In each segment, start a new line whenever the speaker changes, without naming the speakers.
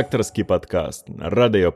редакторский подкаст на Радио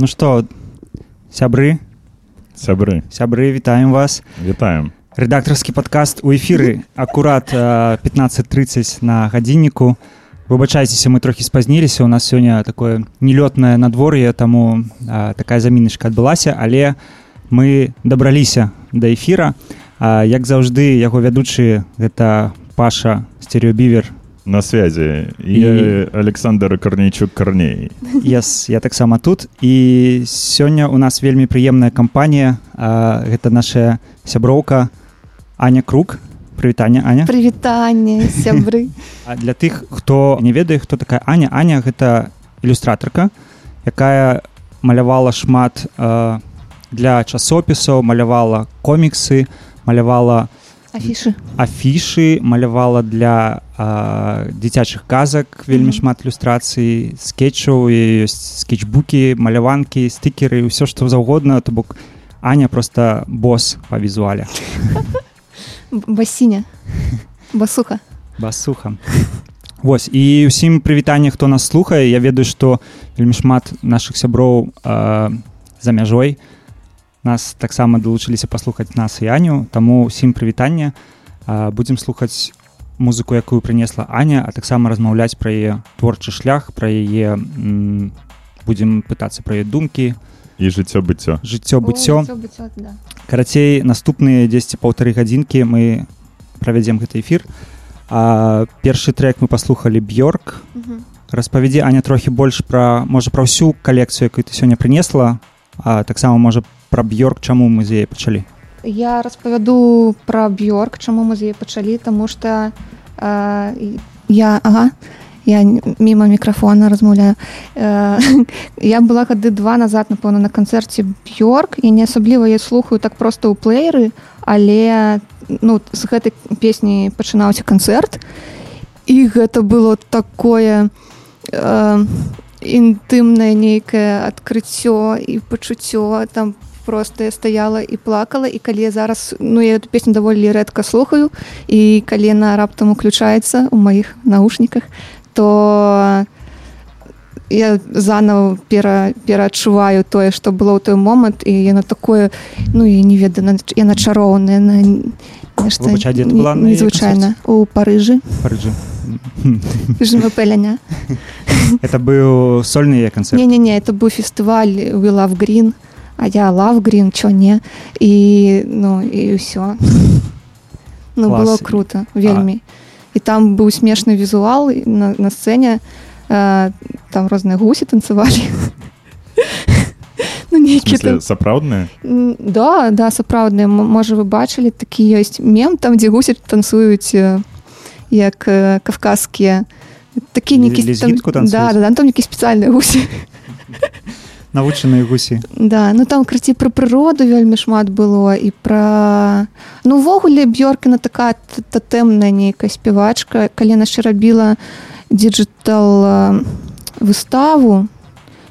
Ну што, сябры,
Сябры,
сябры, вітаем вас.
вітаем.
Рэдактарскі падкаст у эфіры акурат э, 15.30 на гадзінніку. Выбачайцеся, мы трохі спазніліся. У нас сёння такое нелётнае надвор'е, таму э, такая заміначка адбылася, але мы дабраліся да эфіра. А, як заўжды яго вядучы гэта Паша стереобівер
На связи. И,
И-
Александр Корнейчук Корней.
Yes, я таксама тут. І сёння у нас вельмі прыемная кампанія а, гэта наша сяброўка Аня круг. Прывітанне Аня
Прывітанне сябры.
А для тых хто не ведае хто такая Аня Аня гэта ілюстратарка якая малявала шмат а, для часопісаў малявала коміксы малявала
афішы.
афішы малявала для а, дзіцячых казак вельмі шмат ілюстрацый скетчаў і ёсць скетчбукі маляванкі стыкеры ўсё што заўгодна то бок Аня просто босс па візуале.
Басіня. Басуха.
Басуха. Вось і ўсім прывітанне хто нас слухае. Я ведаю што вельмі шмат нашых сяброў а, за мяжой нас таксама далучыліся паслухаць нас і Аню. Таму ўсім прывітанне. А, будзем слухаць музыку якую прынесла Аня а таксама размаўляць пра яе творчы шлях пра яе будзем пытацца пра яе думкі
И жыццё быццё.
жыццё быццё
да.
карацей наступныя 10 паўтары гадзінкі мы правядзем гэты эфір а першы трек мы паслухалі бьорк
Мгм.
распавядзі Аня трохі больш пра можа пра ўсю калекцыю якую ты сёння прынесла а таксама можа пра бьорк чаму мы з яе пачалі
я распавяду пра бьорк чаму мы з яе пачалі тому что э, я ага я мімо мікрафона размаўляю. Я была гады два назад напэўна на канцэрце бьорк і не асабліва я слухаю так просто ў плееры але ну з гэтай песні пачынаўся канцэрт і гэта было такое э, інтымнае нейкае адкрыццё і пачуццё там просто я стаяла і плакала і калі я зараз ну я эту песню даволі рэдка слухаю і калі яна раптам уключаецца ў маіх наушніках то я заново пера пераадчуваю тое што было ў той момант і яна такое ну я не ведаю яна- чароўная на незвычайна у парыжы
Парыджы.
жмапеляня
это быў сольны яе канцэрт
не не не это быў фестываль we love green а я green чё не і ну і ўсё ну
Клас.
было круто вельмі і там быў смешны візуал на, на сцэне э, там розныя гусі танцавалі ну нейкі
смысле, сапраўдныя?
Да, да, сапраўдныя. Можа, вы бачылі, такі ёсць мем, там, дзе гусі танцуюць э, як э, кавказскія. Такі нейкі... там, да, да, там нейкі спецыяльныя гусі.
навучаныя гусі.
Да, ну там крыці пра прыроду вельмі шмат было і пра ну увогуле б'ёркіна такая т- тотэмная нейкая спявачка. Калі яшчэ рабіла диджитал выставу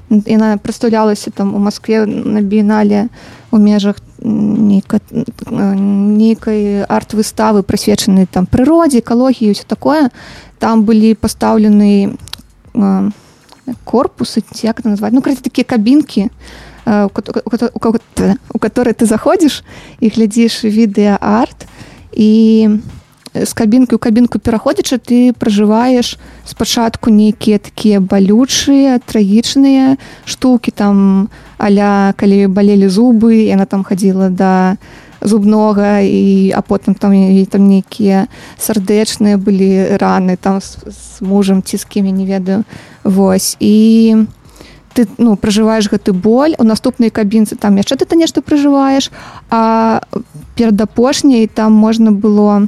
яна прадстаўлялася там у Маскве на біенале у межах нейка, нейкай арт-выставы прысвечанай там прыродзе экалогіі ўсё такое. Там былі пастаўлены э, корпусы як это назваць ну караце такія кабінкі э, у кото- у кото- у кого- тэ, у которые ты заходзіш і глядзіш відэа-арт і з кабінкі ў кабінку пераходзячы ты пражываеш спачатку нейкія такія балючыя трагічныя штукі там аля калі балелі зубы яна там хадзіла да зубнога і а потым там і там нейкія сардэчныя былі раны там з, з мужам ці з кім я не ведаю Вось і ты ну пражываеш гэты боль у наступнай кабінцы там яшчэ ты нешта пражываеш а перад апошняй там можна было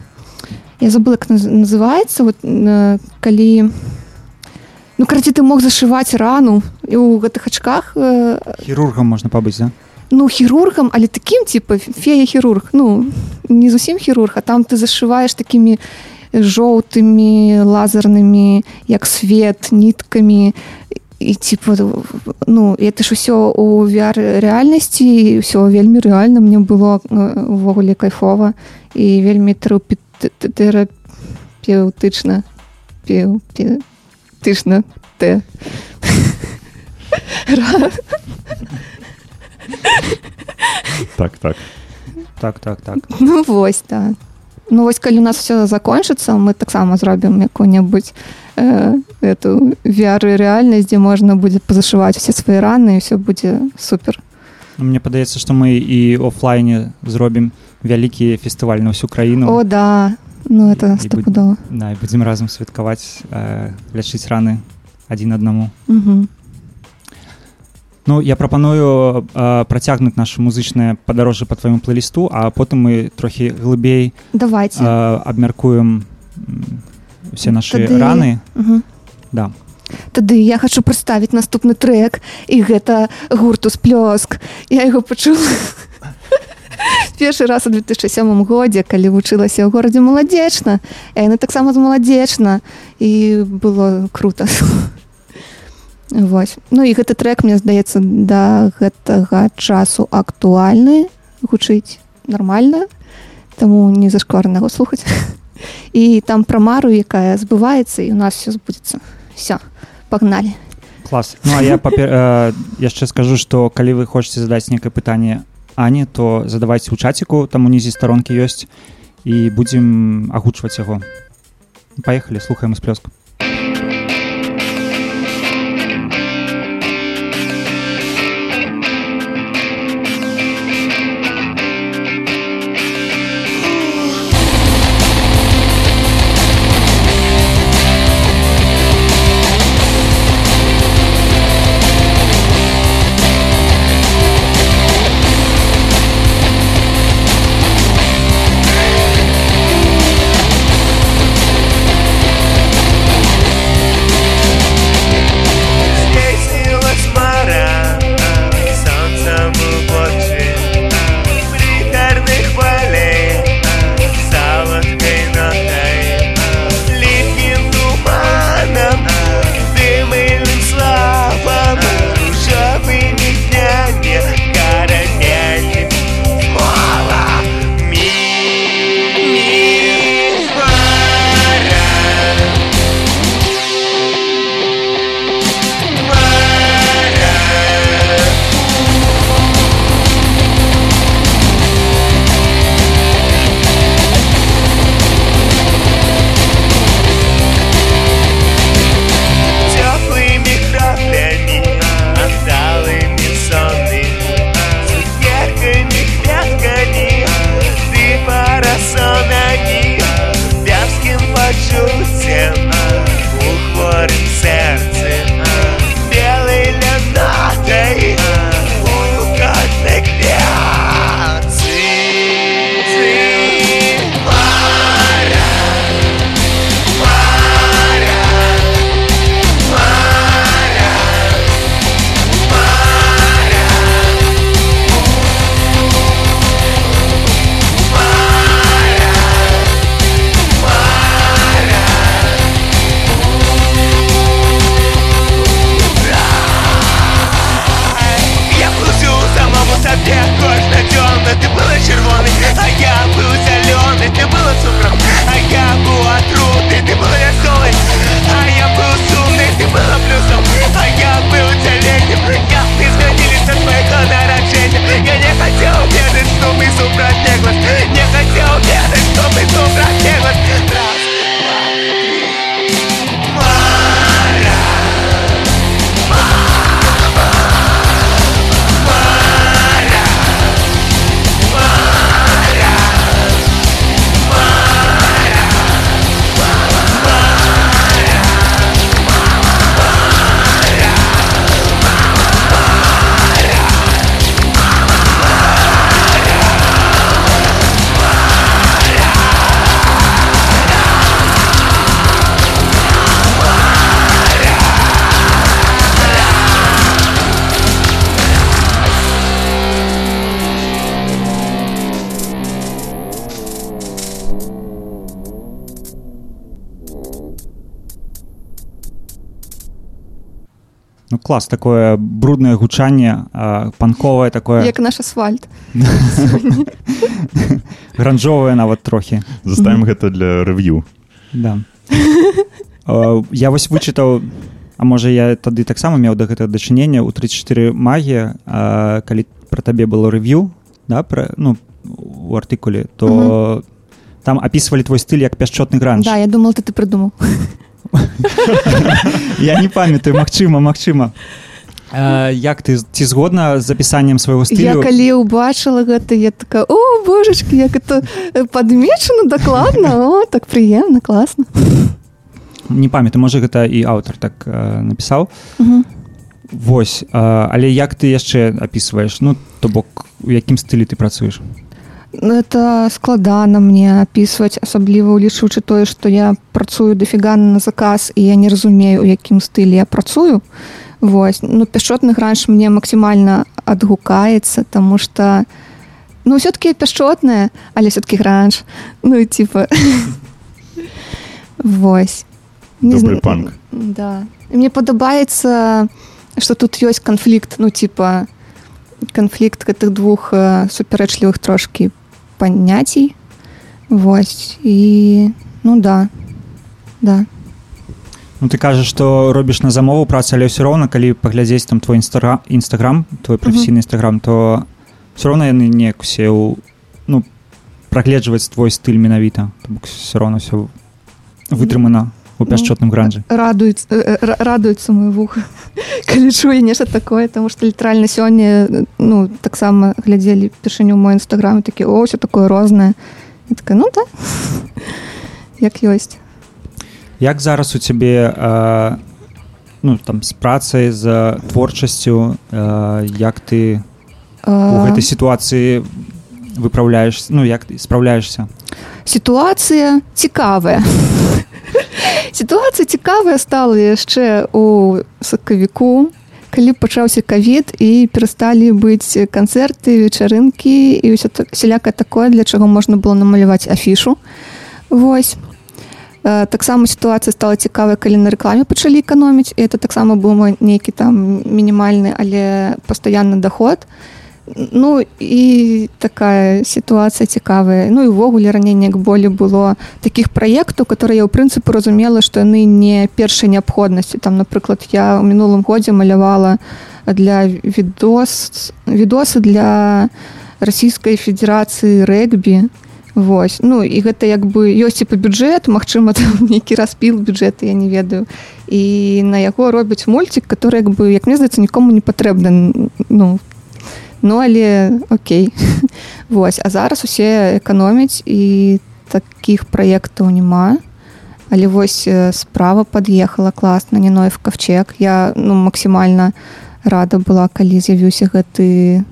я забыла як наз- называецца вот калі ну караці ты мог зашываць рану і ў гэтых ачках
хірургам можна пабыць да?
Ну хірургам але таким типа фея хірург ну не зусім хірург а там ты зашываеш такими жоўтымі лазернымі як свет ніткамі і типа ну это ж усё у VR рэальнасці ўсё вельмі рэальна мне было увогуле кайфова і вельмі тэрапеўтычна тычна т
Так, так.
Так, так, так.
Ну вось да Ну вось калі у нас все закончыцца мы таксама зробім якую-небудзь э, эту VR рэальнасць дзе можна будзе пазашываць усе свае раны і все будзе супер
Мне падаецца, што мы і офлайне зробім вялікі фестываль на ўсю краіну.
О да ну это
І- і будзе-
стопудова
Да, будзем разам святкаваць э, лячыць раны адзін аднаму.
Мгм.
Ну я прапаную э, працягнуць нашу музычнае падарожжа па твайму плейлісту, а потым мы трохі глыбей
давайте
э, абмяркуем м, усе нашы
Тады-
раны.
Мгм.
Да.
Тады я хочу прадставіць наступны трек і гэта гурту сплёск я яго пачула першы раз у 2007 годзе калі вучылася ў горадзе маладзечна яны таксама з маладзечна і было круто Вось ну і гэты трек мне здаецца да гэтага часу актуальны гучыць нармальна таму не зашкварна яго слухаць і там пра мару якая збываецца і у нас все збудзецца все погнали
Клас. Ну а я папер... э, яшчэ скажу, што калі вы хочаце задаць некае пытанне Ані, то задавайце ў чаціку, там унізе старонкі ёсць і будзем агучваць яго. Паехалі, слухаем сплёску. Клас такое бруднае гучанне а, панковае такое.
Як наш асфальт.
Гранжовае нават трохі
Заставім гэта для рэв'ю.
да. Я вось вычытаў
А можа я тады таксама меў да гэтага дачынення. Ў 34 магія а, калі пра табе было рэв'ю да пра ну у артыкуле то
Мгм.
там апісвалі твой стыль як пяшчотны гранж.
Да, я думала, ты ты придумал.
я не памятаю магчыма магчыма а, як ты ці згодна з запісаннем свайго
Я
стылю
калі ўбачыла гэта, я такая, о, божачки, як это э, падмечана дакладна, о, так прыемна, класна.
не памятаю можа гэта і аўтар так а, напісаў. Вось а, але як ты яшчэ апісваеш ну то бок у якім стылі ты працуеш
это складана мне апісваць, асабліва ўлічваючы тое, што я працую дафіга на заказ і я не разумею, у якім стылі я працую. Вось. Ну, пяшчотны гранж мне максімальна адгукаецца, таму што ну все-таки пяшчотная, але все-таки гранж. Ну і типа Вось. Не
Добры
зна-
панк.
Да. І мне падабаецца, што тут ёсць канфлікт, ну типа канфлікт гэтых двух э, супярэчлівых трошкі паняцей. Вось і ну да. Да.
Ну ты кажаш што робіш на замову працу але ўсё роўна калі паглядзець там твой інстаграм інстаграм твой прафесійны інстаграм то все роўна яны неяк усе ў ну прагледжваць твой стыль менавіта бок все роўна все вытрымана у пяшчотным гранжы
радуецца э, ра- радуецца мой вух калі чуе нешта такое тому что літаральна сёння э, ну таксама глядзелі першыню мой нстаграм такі о все такое рознае і такая ну да як ёсць
як зараз у цябе а, ну там з працай з творчасцю а, як ты у гэтай сітуацыі выпраўляеш ну як ты спраўляешься
сітуацыя цікавая сітуацыя цікавая стала яшчэ у сакавіку калі пачаўся кавід і перасталі быць канцэрты вечарынкі і ўсё так сяляка такое для чаго можна было намаляваць афішу. Вось. Таксама сітуацыя стала цікавая калі на рэкламе пачалі эканоміць і это таксама быў мой нейкі там мінімальны але пастаянны доход Ну і такая сітуацыя цікавая. Ну і ўвогуле раней неяк болей было такіх праектаў которые я ў прынцыпе разумела што яны не першай неабходнасці там напрыклад я ў мінулым годзе малявала для відос відосы для расійскай федэрацыі рэгбі. Вось. Ну і гэта як бы ёсць і па бюджэт Мачыма там нейкі распіл бюджэта я не ведаю. І на яго робяць мульцік который як бы як мне здаецца нікому не патрэбна ну ну але окей. Вось а зараз усе эканомяць і такіх праектаў няма. Але вось справа пад'ехала класна не ноев кавчег. Я ну максімальна рада была калі з'явіўся гэты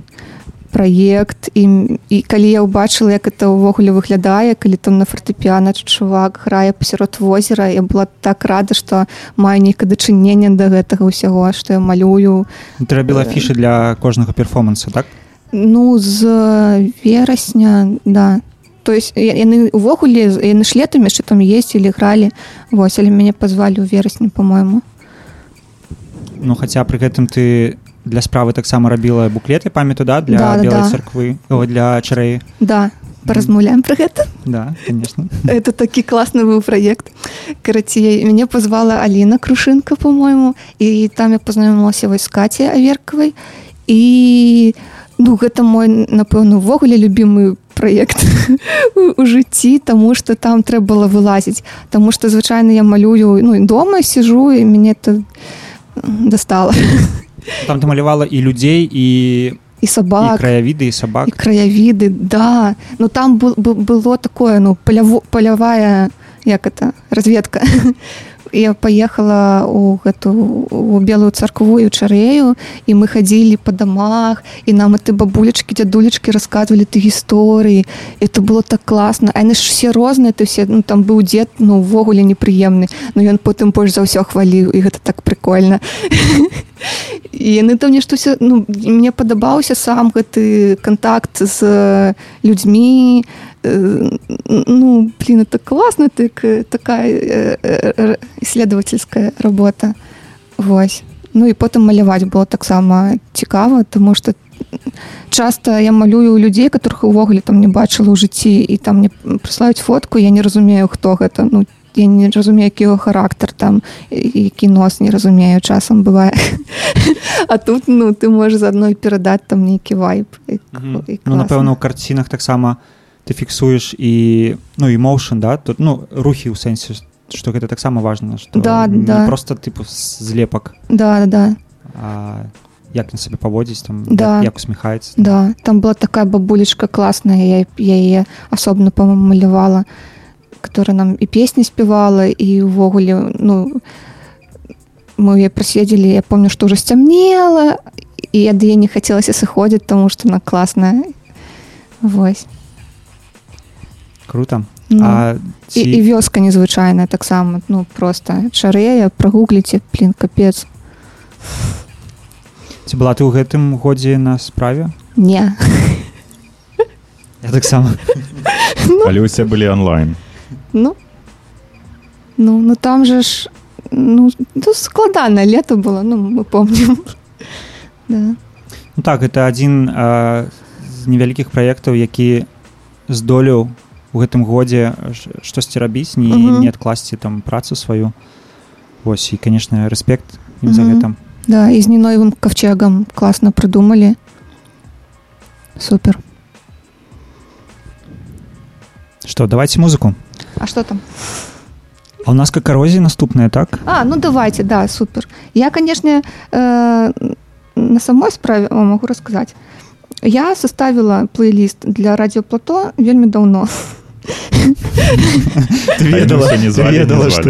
праект і, і калі я ўбачыла як это ўвогуле выглядае калі там на фартэпіана чувак грае пасярод возера я была так рада што маю нейкае дачыненне да гэтага ўсяго што я малюю.
Ты рабіла фішы для кожнага перформанса так?
Ну з верасня да. То есть яны увогуле яны ж летам яшчэ там ездзілі гралі. Вось але мяне пазвалі ў верасні по-мойму
Ну хаця пры гэтым ты для справы таксама рабіла буклеты памятаю да для
Да,
белай
да.
царквы о, для чарэі.
Да паразмаўляем пра гэта.
Да конечно.
Это такі класны быў праект. Карацей мяне пазвала Аліна крушынка по-мойму і там я пазнаёмілася вось каці аверкавай. І ну гэта мой напэўна увогуле любімы праект у- жыцці таму што там трэба было вылазіць. Таму што звычайна я малюю ну дома сижу і мяне это дастала
там ты малявала і людзей і
і
і
сабак
краявіды і
і
сабак
краявіды да. Ну там был, был, было такое ну паляво, палявая як это разведка. Я поехала у гэту у белую царкву і ў чарэю і мы хадзілі по дамах і нам ты бабулечки дзядулечки рассказывалі ты гісторыі это было так класна а яны ж все розныя ты все ну там быў дзед ну увогуле непрыемны но ён потым больш за ўсё хваліў і гэта так прикольно яны там нешта все ну мне падабаўся сам гэты контакт з людзьмі э, ну блин это классно так такая э, э, исследовательская работа. Вось. Ну і потым маляваць было таксама цікава тому что часто я малюю людзей которых увогуле там не бачыла ў жыцці і там мне прыслаюць фотку я не разумею хто гэта. Ну я не разумею які характар там і- які нос не разумею часам бывае а тут ну ты можешь заодно і перадаць там нейкі вайб і,
Мгм.
і
Ну, напэўна, у карцінах таксама ты фіксуеш і ну і моушн да? Тут ну рухі ў сэнсе што гэта таксама важна што
Да, да.
просто тыпу злепак
да да да.
А як на сабе паводзіць там
Да.
як, як усміхаецца
Да, там была такая бабулечка классная, я, я ее особенно, по-моему, малявала, которая нам и песни спевала, и увогуле, ну, мы ее проседили, я помню, что уже стемнело, и я до ей не хотелось сыходить, потому что она классная. Вось.
круто
Ну,
а ці...
и, и вёска незвычайная так само, ну, просто шарея, прогуглите, блин, капец.
ці была ты ў гэтым годзе на справе
Не.
я таксама
Але ўсе былі онлайн.
Ну, ну, ну там же ж, ну, ну складанное лето было, ну, мы помним. Да.
Ну так гэта адзін а, з невялікіх праектаў які здолеў у гэтым годзе штосьці рабіць не,
Мгм.
не адкласці там працу сваю Вось і конечно рэспект ім за
Мгм.
гэта
Да, и с Ниноевым ковчегом классно придумали. Супер.
что давайте музыку
А что там?
а у нас как коррозия наступная так
А, ну давайте, да, супер. Я, конечно, э, на самой справе о, могу рассказать. Я составила плейлист для радиоплато вельми давно.
ты
А яны ўсё не звалі, не
ведала,
звалі.
што,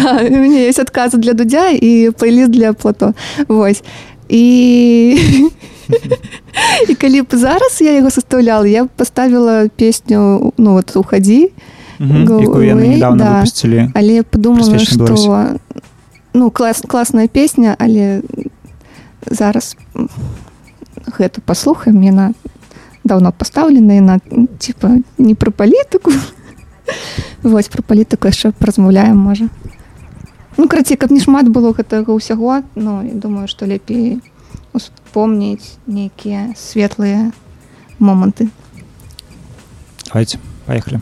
да?
У меня есть отказы для Дудя и плейлист для Плато. Вось. И... И калі б зараз я его составляла, я поставила песню, ну вот «Уходи», Go
якую яны
away,
недавно
да.
выпусцілі
але я подумала, што ну клас, класная песня, але зараз гэту паслухаем, яна давно пастаўлена, яна м, типа не пра палітыку. Вось пра палітыку яшчэ паразмаўляем можа. Ну карацей, каб не шмат было гэтага ўсяго, ну я думаю, што лепей успомніць нейкія светлыя моманты.
давайте поехали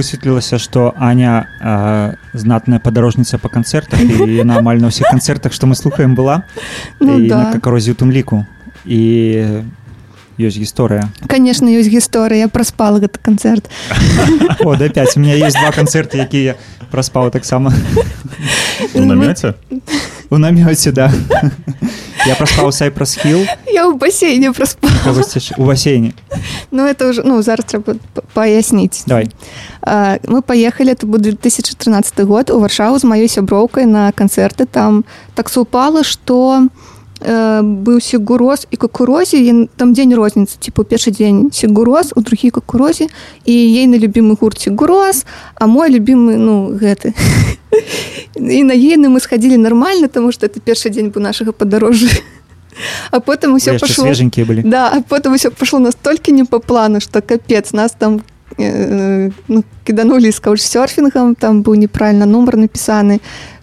высветлілася што Аня а, знатная падарожніца па канцэртах і яна амаль на ўсіх канцэртах што мы слухаем была
Ну
і
да.
на какарозе у тым ліку і ёсць гісторыя
конечно ёсць гісторыя я праспала гэты канцэрт
о да 5 у меня есть два канцэрты якія праспаў таксама
У намёце?
у намёце да. Я праспаў сайпрас хил
я ў басейне праспала
у басейне
ну это уже ну зараз трэба паясніць
давай.
А, мы поехали это был 2013 год у варшаву з маёй сяброўкай на канцэрты там так супала что э, быў сігуроз і кукурозе і там дзень розніцы типа першы дзень сігуроз у другі кукурозе і ейны любімы гурт сігуроз а мой любімы ну гэты. І на ейны мы схадзілі нармальна тому что это першы дзень быў нашага падарожжа а потым усё
яшчэ
пашло
свеженькія былі
Да, а потом все пошло настолько не по плану, что капец, нас там э, ну, киданули с каучсерфингом, там был неправильно номер написаны.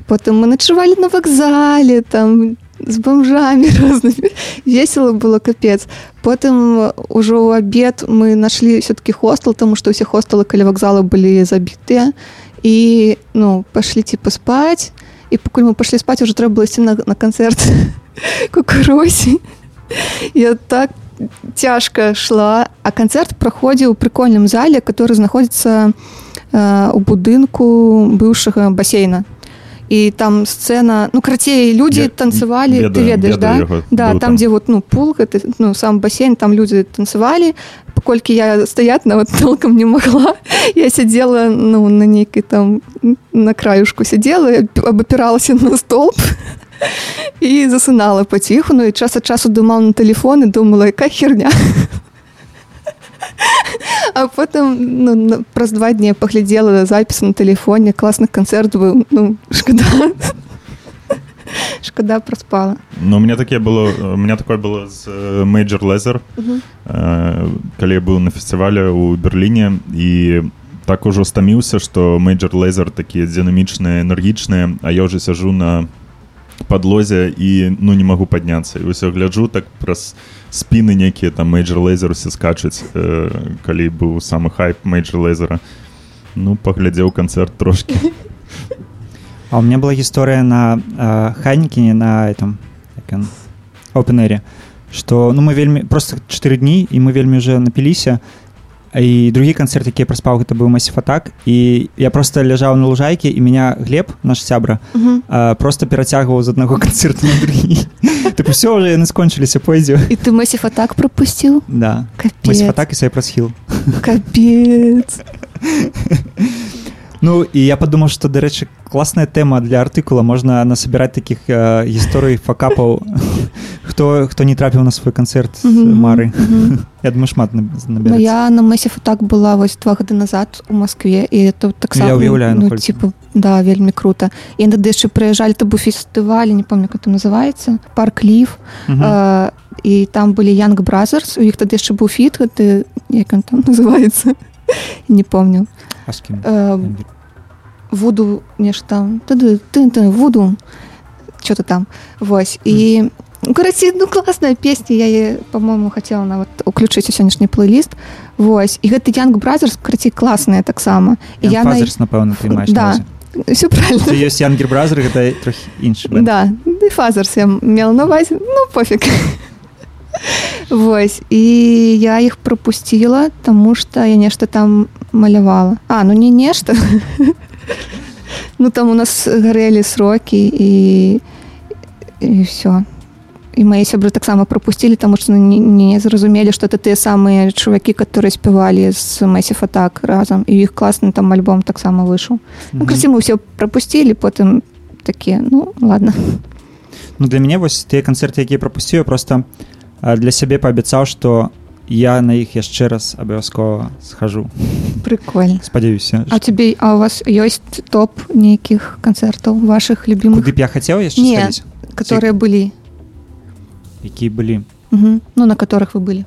Потом мы ночевали на вокзале, там с бомжами разными. Весело было капец. Потом уже у обед мы нашли все-таки хостел, потому что все хостелы коли вокзала были забитые. И, ну, пошли типа спать. И пока мы пошли спать, уже треба было идти на, на концерт кукурузі. Я так цяжка шла, а канцэрт праходзіў у прыкольным зале, который знаходзіцца э, у будынку быўшага басейна. І там сцэна ну карацей людзі
Я
танцавалі ты
ведаю,
ведаеш да?
яго.
да там
там.
дзе вот ну пул гэты ну сам басейн там людзі танцавалі паколькі я стаять нават толкам не магла я сядзела ну на нейкай там на краюшку сядзела абапіралася на столб і засынала паціху ну і час ад часу думала на телефон і думала яка херня а потым ну, праз два дні паглядзела запісы на телефоне класны канцэрт быў ну шкада шкада праспала
Ну, у меня такие было, у меня такое было Major Lazer, э, калі я быў на фестывале ў Берліне і так ужо стаміўся, што Major Lazer такія дынамічныя, энергічныя, а я ўжо сяжу на падлозе і ну не магу і ўсё гляджу так праз спіны нейкія там Major Lazer усе скачуць э, калі быў самы хайп Major Lazer. Ну паглядзеў канцэрт трошки
А у меня была гісторыя на э, Хайнікіне на этом як ён, Open Air, што ну мы вельмі просто 4 дні і мы вельмі уже напіліся. і другі канцэрт які праспаў гэта быў масіфатак і я просто ляжаў на лужайке і меня глеб наш сябра просто перацягваў з аднаго канцэрту на другі так все уже яны скончыліся пойдзе
і ты масіфа так пропусціў
да.
Капец.
Масіфатак і сайпрас хил
капец
Ну і я падумаў што дарэчы класная тэма для артыкула можна насабіраць такіх э, гісторый факапаў хто хто не трапіў на свой канцэрт з
Мгм,
мары
мгм.
я думаю шмат
Ну, я на Масіфу так была вось два гады назад у Москве і это таксама
Я ўяўляю,
ну,
наколькі.
типа да вельмі круто і тады яшчэ прыязджалі то быў фестываль не помню как это называется парк ліф
Мгм.
э, і там былі янг бразерс у іх тады яшчэ быў фіт гэты як он там называется не помню
А з кім?
э, вуду нешта там тады ты ты вуду что-то там вось і ну, карацей ну класная песня я е, по-моему хотела нават уключыць у сённяшні плейліст вось і гэты янг бразерс карацей класная таксама і я
напэўна ты маеш
Да. все правильно
ёсць янгер бразер гэта трохі іншы.
Да, и фазерс я мела на увазе, ну пофиг. Вось, і я іх пропусціла, таму што я нешта там малявала. А, ну не нешта. Ну там у нас гарэлі срокі і і все. І мае сябры таксама пропусцілі, таму што не, не зразумелі, што это тыя самыя чувакі, которые спявалі з Massive Attack разам і іх класны там альбом таксама выйшаў. Ну,
Мгм.
красі мы ўсё прапусцілі, потым такія, ну ладно.
Ну для мяне вось тыя канцэрты якія прапусціў я просто для сябе паабяцаў што я на іх яшчэ раз абавязкова схожу
Прикольно.
спадзяюся
А тебе, а у вас есть топ неких концертов ваших любимых,
куды б я хацеў яшчэ
Не.
схадзіць
которые были,
якія былі
Мгм. ну на которых вы были?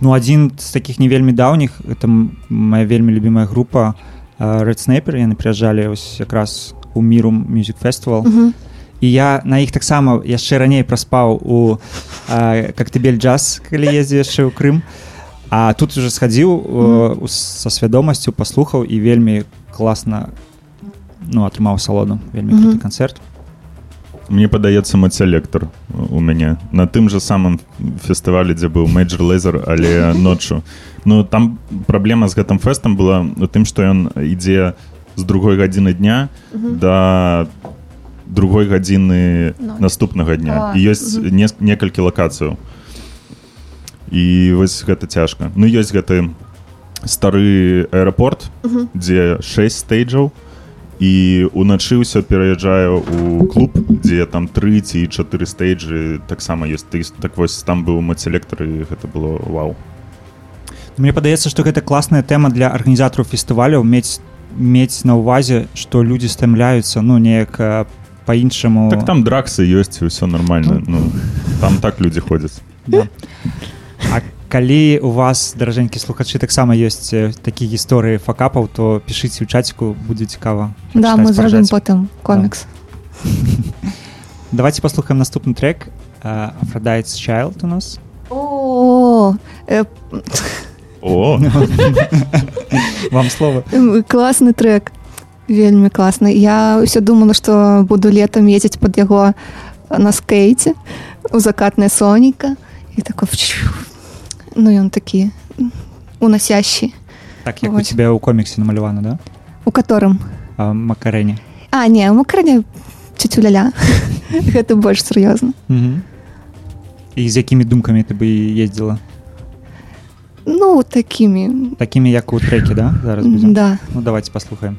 Ну адзін з такіх не вельмі даўніх это м- моя вельмі любимая група Red Sniper яны прыязджалі ось якраз у міру music фестывал
Мгм.
І я на іх таксама яшчэ раней праспаў у коктебель джаз калі ездзі яшчэ ў Крым. А тут уже схадзіў э, са свядомасцю паслухаў і вельмі класна ну атрымаў салону вельмі
Мгм.
круты канцэрт
Мне падаецца мацэлектор у мяне на тым же самым фестывалі дзе быў Major Laser але ноччу Ну там праблема з гэтым фэстам была у тым што ён ідзе з другой гадзіны дня да другой гадзіны
Ночі.
наступнага дня. І ёсць не, некалькі лакацыяў і вось гэта цяжка Ну ёсць гэты стары аэрапорт дзе 6 стейджаў і уначы ўсё пераязджае у клуб дзе там 3 ці 4 стейджы таксама ёсць ты так вось там быў мацэлектар і гэта было вау.
Мне падаецца што гэта класная тэма для арганізатараў фестываляў мець мець на ўвазе што людзі стамляюцца ну неяк па-іншаму
так там драксы ёсць ўсё нормально ну. там так людзі ходзяць
Да. А калі у вас даражэнькі слухачы таксама ёсць э, такія гісторыі факапаў то пішыце ў чаціку будзе цікава
Да, мы зробім
паражаць.
потым комікс.
давайте паслухаем наступны трек. Э, Aphrodite's Child у нас.
О, э,
о!
Вам слово.
М, класны трек вельмі класны. Я ўсё думала што буду летом ездзіць под яго на скейце у закатнае сонейка. І такой ну ён такі уносящий
так як у
Вось.
тебя ў коміксе намалявана да?
У которым
а, макарэне
а не у макране цюля гэта больш сур'ёзна.
І з якімі думкамі ты бы ездзіла?
Ну такімі.
Такімі як у треке да? Зараз будзем?
да.
Ну давайте паслухаем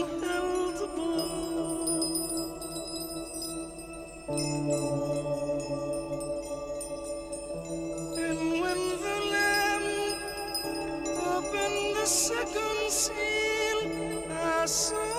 us.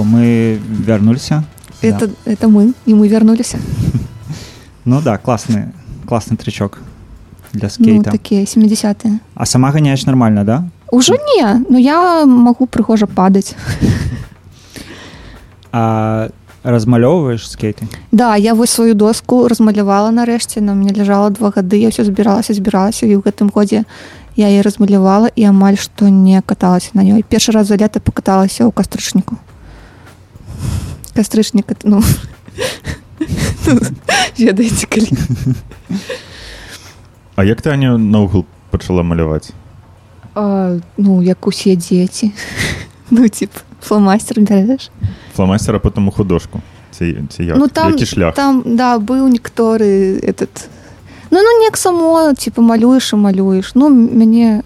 Hello, мы вярнуліся
Это, это мы, и мы вернулись.
Ну да класны класны трычок для
Ну,
скейта
такие 70-е.
а сама ганяеш нормально да
Уже не, но я могу прихожа падать.
а размалёўваеш скейты
Да, я вось сваю доску размалявала нарэшце, на мне ляжала два гады, я ўсё збіралася, збіралася, і ў гэтым годзе я яе размалявала і амаль што не каталася на ёй. Першы раз за лета пакаталася ў кастрычніку. Кастрычнік, это, ну, ну, ведаеце, калі.
А як ты Аня наогул пачала маляваць
А, ну, як усе дзеці. Ну, тип, фломастер бярэш.
фламастера потым у художку ці, ці як?
Ну, там,
які шлях
там, да, быў некаторы этот... Ну, ну, неяк само, типа, малюеш і малюеш. Ну, мяне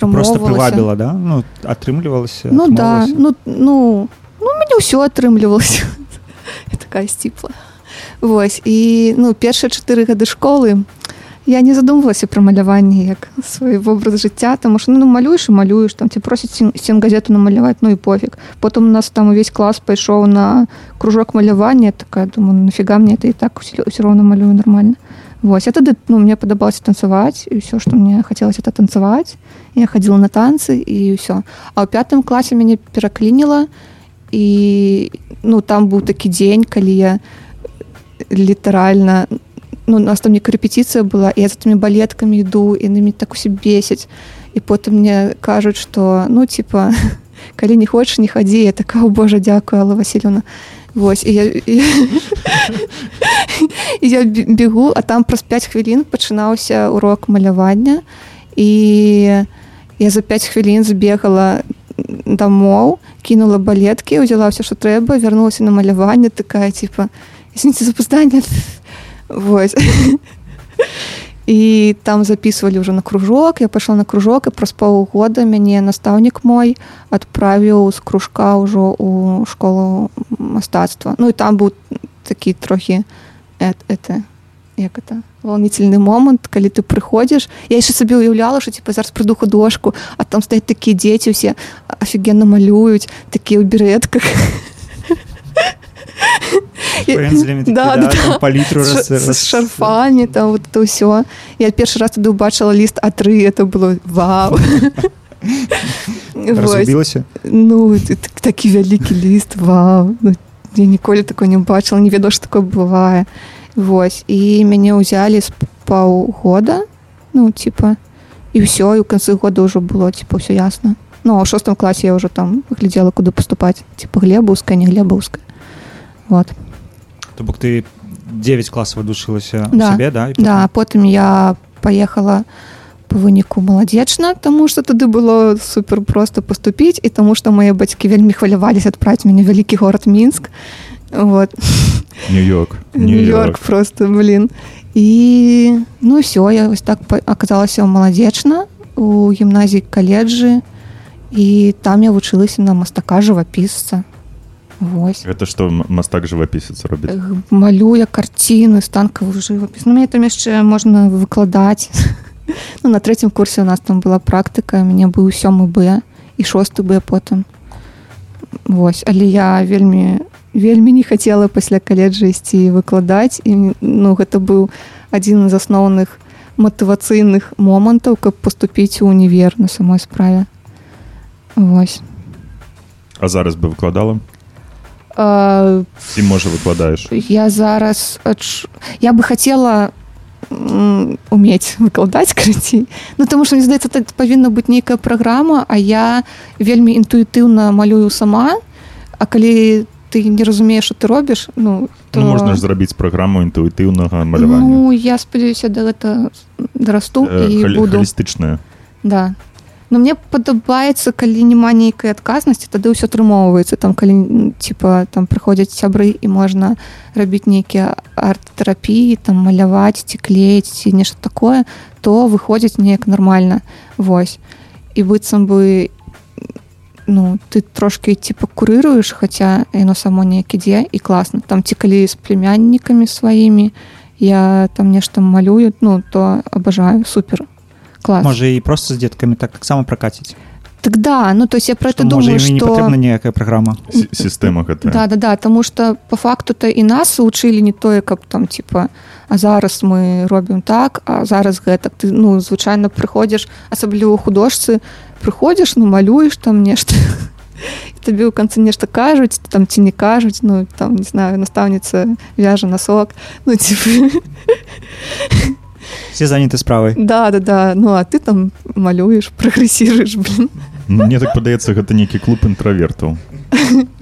просто прывабіла да ну атрымлівалася
Ну да, ну, ну, ну мяне ўсё атрымлівалася. Я такая сціпла. Вось і ну першыя чатыры гады школы я не задумвалася пра маляванне як свой вобраз жыцця таму що ну малюеш і малюеш там ці просяць сен газету намаляваць ну і пофіг потым у нас там увесь клас пайшоў на кружок малявання такая думаю нафіга мне это і так все роўно малюю нормально Вось я тады ну мне падабалася танцаваць і ўсё што мне хацелася это танцаваць я хадзіла на танцы і ўсё а ў пятым класе мяне пераклініла і ну там быў такі дзень калі я літаральна ну нас там неяк рэпетыцыя была і я за тымі балеткамі іду і намі так усе бесяць і потым мне кажуць што ну типа калі не хочаш не хадзі я такая «О, Божа дзякую Алла Васильевна Вось і я, і, і я бе- бегу а там праз 5 хвілін пачынаўся урок малявання і я за 5 хвілін збегала дамоў кінула балеткі узяла ўсё што трэба вярнулася на маляванне такая типа извините запаздання Вось. І там записывалі ўжо на кружок я пайшла на кружок і праз паўгода мяне настаўнік мой адправіў з кружка ўжо у школу мастацтва Ну і там быў такі трохі эт- это як это? Волнительны момант калі ты прыходзіш я яшчэ сабе уяўляла що типа зараз прыду художку а там стаять такія дзеці усе офігенно малююць такія ў беретках. Да, да,
там палітру
шарфамі вот это ўсё я першы раз тады убачыла ліст А3 это было вау. Ну ты так- такі вялікі ліст вау. Ну, я ніколі такой не бачыла не ведала што такое бывае Вось. І мяне ўзялі з паўгода ну типа і ўсё і ў канцы года ўжо было типа ўсё ясна. Ну а ў шостым класе я ўжо там глядзела куды паступаць. Типа глебаўская не глебаўская. Вот.
То бок ты 9 класаў адучылася
Да,
сябе да і
Да, потым я паехала по выніку маладзечна, таму што тады было супер проста паступіць і таму што мае бацькі вельмі хваляваліся адправіць мяне вялікі горад мінск вот.
Нью-йорк.
Нью-йорк просто блин. І ну все я вось так аказалася ў маладзечна у гімназіі каледжы і там я вучылася на мастака жывапісца Вось
гэта што м- мастак жывапісец робіць
Эх, малюе карціны станкавую жывапіс ну, мне там яшчэ можна выкладаць ну, на трэцім курсе у нас там была практыка мяне быў сёмы б і шосты б потым Вось але я вельмі вельмі не хацела пасля каледжа ісці выкладаць. І ну гэта быў адзін з асноўных матывацыйных момантаў каб паступіць у універ на самой справе. Вось.
А зараз бы выкладала? Ці можа выкладаеш?
я зараз адч... я бы хотела уметь выкладаць карацей Ну тому что мне здаецца так павінна быць нейкая праграма а я вельмі інтуітыўна малюю сама А калі ты не разумееш что ты робіш ну то
ну, можна ж зрабіць праграму інтуітыўнага малявання.
Ну я спадзяюся да гэта дарасту
Э,
і буду.
халістычная
да но мне падабаецца калі няма нейкай адказнасці тады ўсё атрымоўваецца там калі типа там прыходзяць сябры і можна рабіць нейкія арт-тэрапіі там маляваць ці клеіць ці нешта такое то выходзіць неяк нармальна Вось. І быццам бы ну ты трошки типа курыруеш хаця яно само неяк ідзе і класна там ці калі з племяннікамі сваімі я там нешта малюю ну то абажаю супер клас
можа і просто з дзеткамі так таксама пракаціць
так да ну то есть я про
Што,
это думаю
не
что
патрэбна ніякая праграма
С- Система гэта.
да да да тому что по факту то і нас учылі не тое каб там типа а зараз мы робім так а зараз гэтак ты ну звычайна прыходзіш асабліва художцы прыходзіш ну малюеш там нешта і табе ў канцы нешта кажуць там ці не кажуць ну там не знаю настаўніца вяжа носок ну типа,
все заняты справай
да да да ну а ты там малюеш прагрэсіруеш блин
Мне так падаецца, гэта нейкі клуб інтравертаў.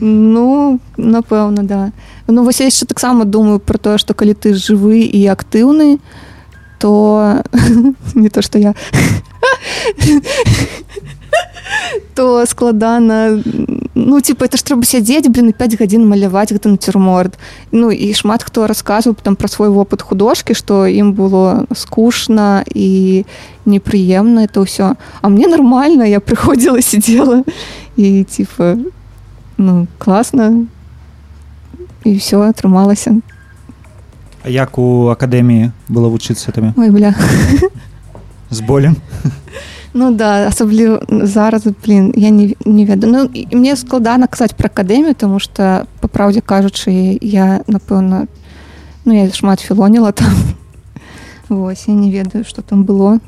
Ну, напэўна, да. Ну вось я яшчэ таксама думаю пра тое, што калі ты жывы і актыўны, то не то што я то складана ну типа это ж трэба сядзець блин 5 гадзін маляваць гэты нацюрморт ну і шмат хто расказваў там пра свой вопыт художкі што ім было скучна і непрыемна это ўсё а мне нормально я прыходзіла сидела і типа ну класна і все атрымалася
А як у акадэміі было вучыцца
ой бля.
З болем
Ну да асабліва зараз блин я не, не ведаю ну, мне складана казаць пра акадэмію тому что по праўдзе кажучы я напэўна ну я шмат філоніла там. Вось я не ведаю что там было.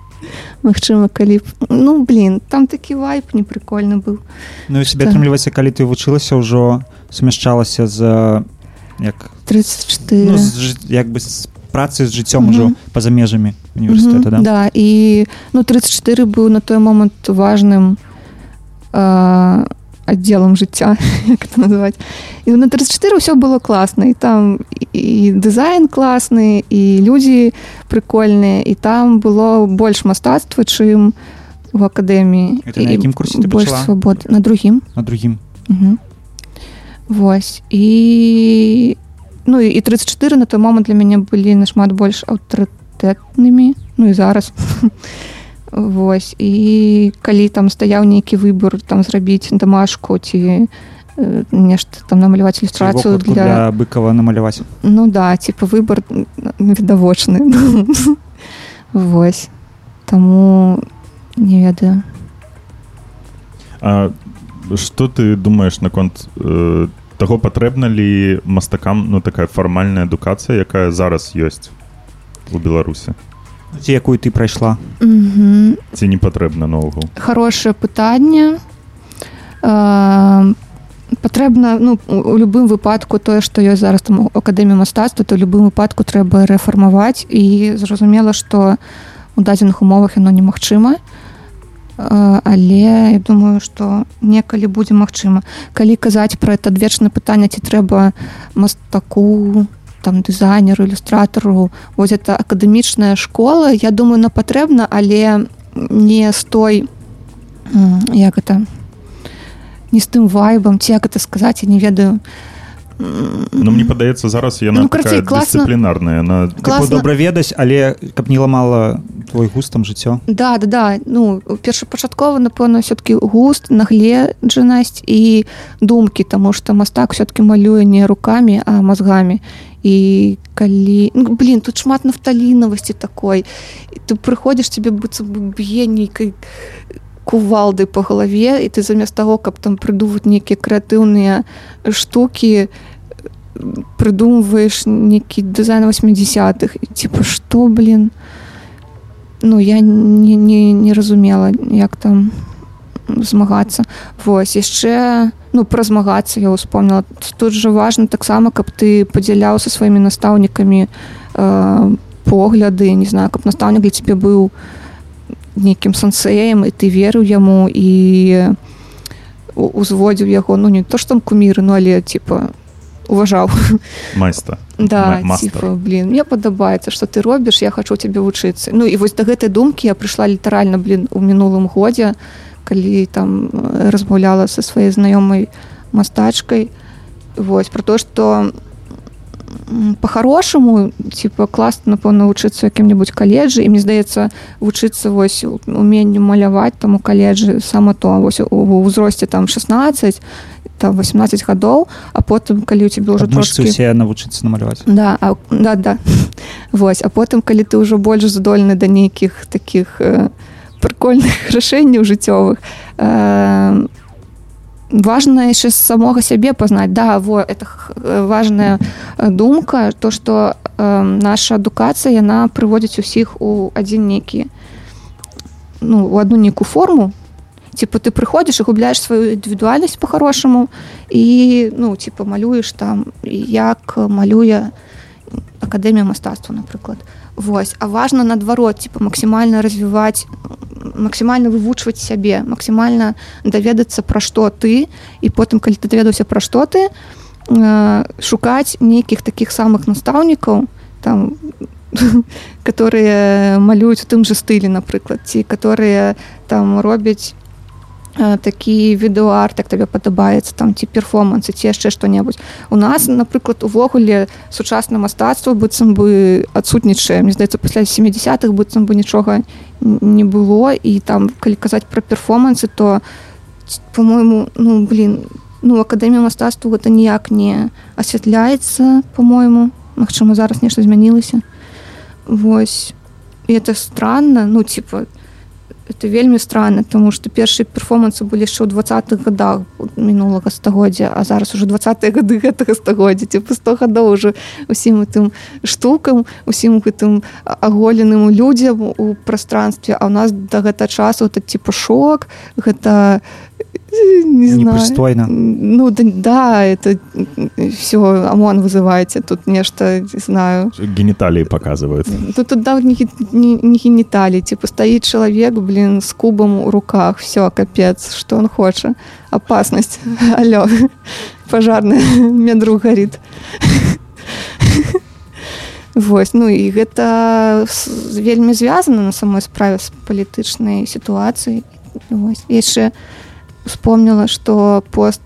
Магчыма калі б ну блин там такі вайп непрыкольны быў.
Ну і
Што?
атрымліваецца калі ты вучылася ўжо сумяшчалася з як?
34
ну, з, як бы з працы з жыццём ужо па-за межамі універсітэта
Мгм,
да?
да і ну 34 быў на той момант важным э, аддзелам жыцця як это называть і на 34 ўсё было класна і там і, дызайн класны і людзі прыкольныя і там было больш мастацтва чым у акадэміі.
Якім курсе
больш свабод на другім.
На другім.
Мгм. Вось. І ну і 34 на той момант для мяне былі нашмат больш аўтарытэтнымі ну і зараз. Вось і калі там стаяў нейкі выбор там зрабіць дамашку ці э, нешта там намаляваць ілюстрацыю для...
для быкова намаляваць
ну да типа выбор відавочны Вось таму не ведаю.
А што ты думаеш наконт э, таго патрэбна ли мастакам ну такая фармальная адукацыя якая зараз ёсць у беларусі
ці якую ты прайшла?
Ці не патрэбна наогул
хорошее пытанне Э, патрэбна ну у любым выпадку тое што ёсць зараз там у акадэміі мастацтва то ў любым выпадку трэба рэфармаваць і зразумела што у дадзеных умовах яно немагчыма. Э, але я думаю што некалі будзе магчыма. Калі казаць пра это адвечнае пытанне ці трэба мастаку там дызайнеру ілюстратару вось это акадэмічная школа я думаю на патрэбна але не з той м, як это не з тым вайбам ці як это сказаць я не ведаю. М,
Ну мне падаецца зараз яна
Ну,
такая
карацей, класна.
дысцыплінарная на
Класна.
добра ведаць але каб не ламала твой густам жыццё.
Да да да. Ну першапачаткова напэўна все-таки густ нагледжанасць і думкі тому что мастак все-таки малюе не руками а мозгамі і калі ну, блин тут шмат нафталінавасці такой. І ты прыходзіш тебе быццам бы б'е нейкай кувалды по галаве і ты замест таго каб там прыдумваць нейкія крэатыўныя штукі прыдумваеш нейкі дызайн 80-х і типа что блин? Ну я не, не, не разумела як там змагацца. Вось яшчэ ну пра змагацца я успомніла. Тут же важно таксама каб ты падзяляў са сваімі настаўнікамі э, погляды не знаю каб настаўнік для цябе быў нейкім сансеем і ты верыў яму і узводзіў яго. Ну не то што там куміры ну але типа уважаў
майста
да типа, блин мне падабаецца что ты робіш я хочу тебе вучыцца ну і вось да гэтай думкі я прыйшла літаральна блин у мінулым годзе калі там э, размаўляла со сваёй знаёмай мастачкай вось про то что по-хорошаму типа класна напэўна вучыцца якім-небудзь каледжы і мне здаецца вучыцца вось уменню маляваць там у каледжы сама то вось у- ўзросце там 16 там 18 гадоў а потым калі у тебе ўжо трошки
усе навучыцца намаляваць
Да, а, да, да. Вось, а потым, калі ты ўжо больш здольны да нейкіх такіх э, прыкольных рашэнняў жыццёвых э, важно яшчэ з самога сябе пазнаць да во это э, важная э, думка то что э, наша адукацыя яна прыводзіць усіх у адзін нейкі ну у одну нейкую форму. Типа ты прыходзіш і губляеш сваю індывідуальнасць по-хорошаму і ну типа малюеш там як малюе акадэмія мастацтва напрыклад Вось. А важно наадварот типа максімальна развіваць максімальна вывучваць сябе максімальна даведацца пра што ты і потым калі ты даведаўся пра што ты э, шукаць нейкіх такіх самых настаўнікаў там которые малююць у тым же стылі напрыклад ці которые там робяць такі відэоарт як табе падабаецца там ці перформансы ці яшчэ што-небудзь у нас напрыклад увогуле сучаснае мастацтва быццам бы адсутнічае мне здаецца пасля 70-х быццам бы нічога не было. І там калі казаць пра перформансы то по-моему ну блин ну акадэмія мастацтва гэта ніяк не асвятляецца по-моему. Магчыма зараз нешта змянілася Вось. І это странно. Ну типа это вельмі странно тому что першыя перформансы былі яшчэ ў двадцатых годах мінулага стагоддзя а зараз уже двадцатыя гады гэтага стагоддзя типа 100 гадоў уже усім гэтым штукам усім гэтым аголеным людзям у пространстве а у нас до гэта часу это типа шок гэта не знаю
Непристойно.
ну да, да это все ОМОН вызывайте тут нешта не знаю
Гениталии показывают.
Тут тут да, не, не, не гениталии, типа стоит человек, блин, с кубом в руках, все, капец, что он хочет. Опасность, алло, пожарная, у меня друг горит. Вось, ну і гэта вельмі звязана на самой справе з палітычнай сітуацыяй. Вось. Яшчэ вспомнила, что пост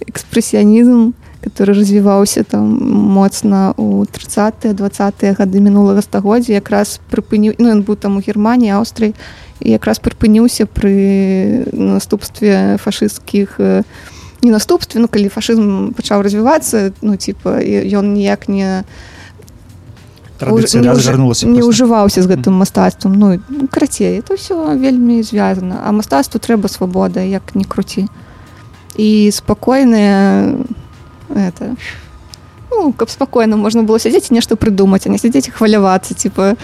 экспрэсіянізм, который развіваўся там моцна у 30 20 гады мінулага стагоддзя якраз прыпыніў ну, ён быў там у германії аўстрыі і якраз прыпыніўся пры наступстве фашысцкіх э, не наступстве ну калі фашызм пачаў развівацца ну типа ён ніяк не
Традыцыя
не, ўжываўся з гэтым мастацтвам. Ну крацей это все вельмі звязана. А мастацтву трэба свабода як не круці. І спакойная это ну каб спакойна можна было сядзець і нешта прыдумаць а не сядзець хвалявацца типа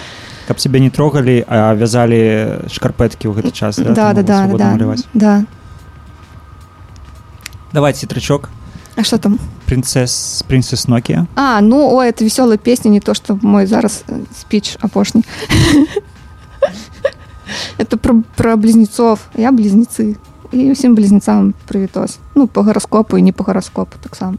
каб цябе не трогалі а вязалі шкарпэткі ў гэты час
да да да
свабодна
да
маляваць.
да
давайте трычок
а что там
принцесс принцесс Nokia
А, ну, ой, это веселая песня, не то, что мой зараз э, спич опошний. Это про, про близнецов. Я близнецы. И всем близнецам привитос. Ну, по гороскопу и не по гороскопу, так само.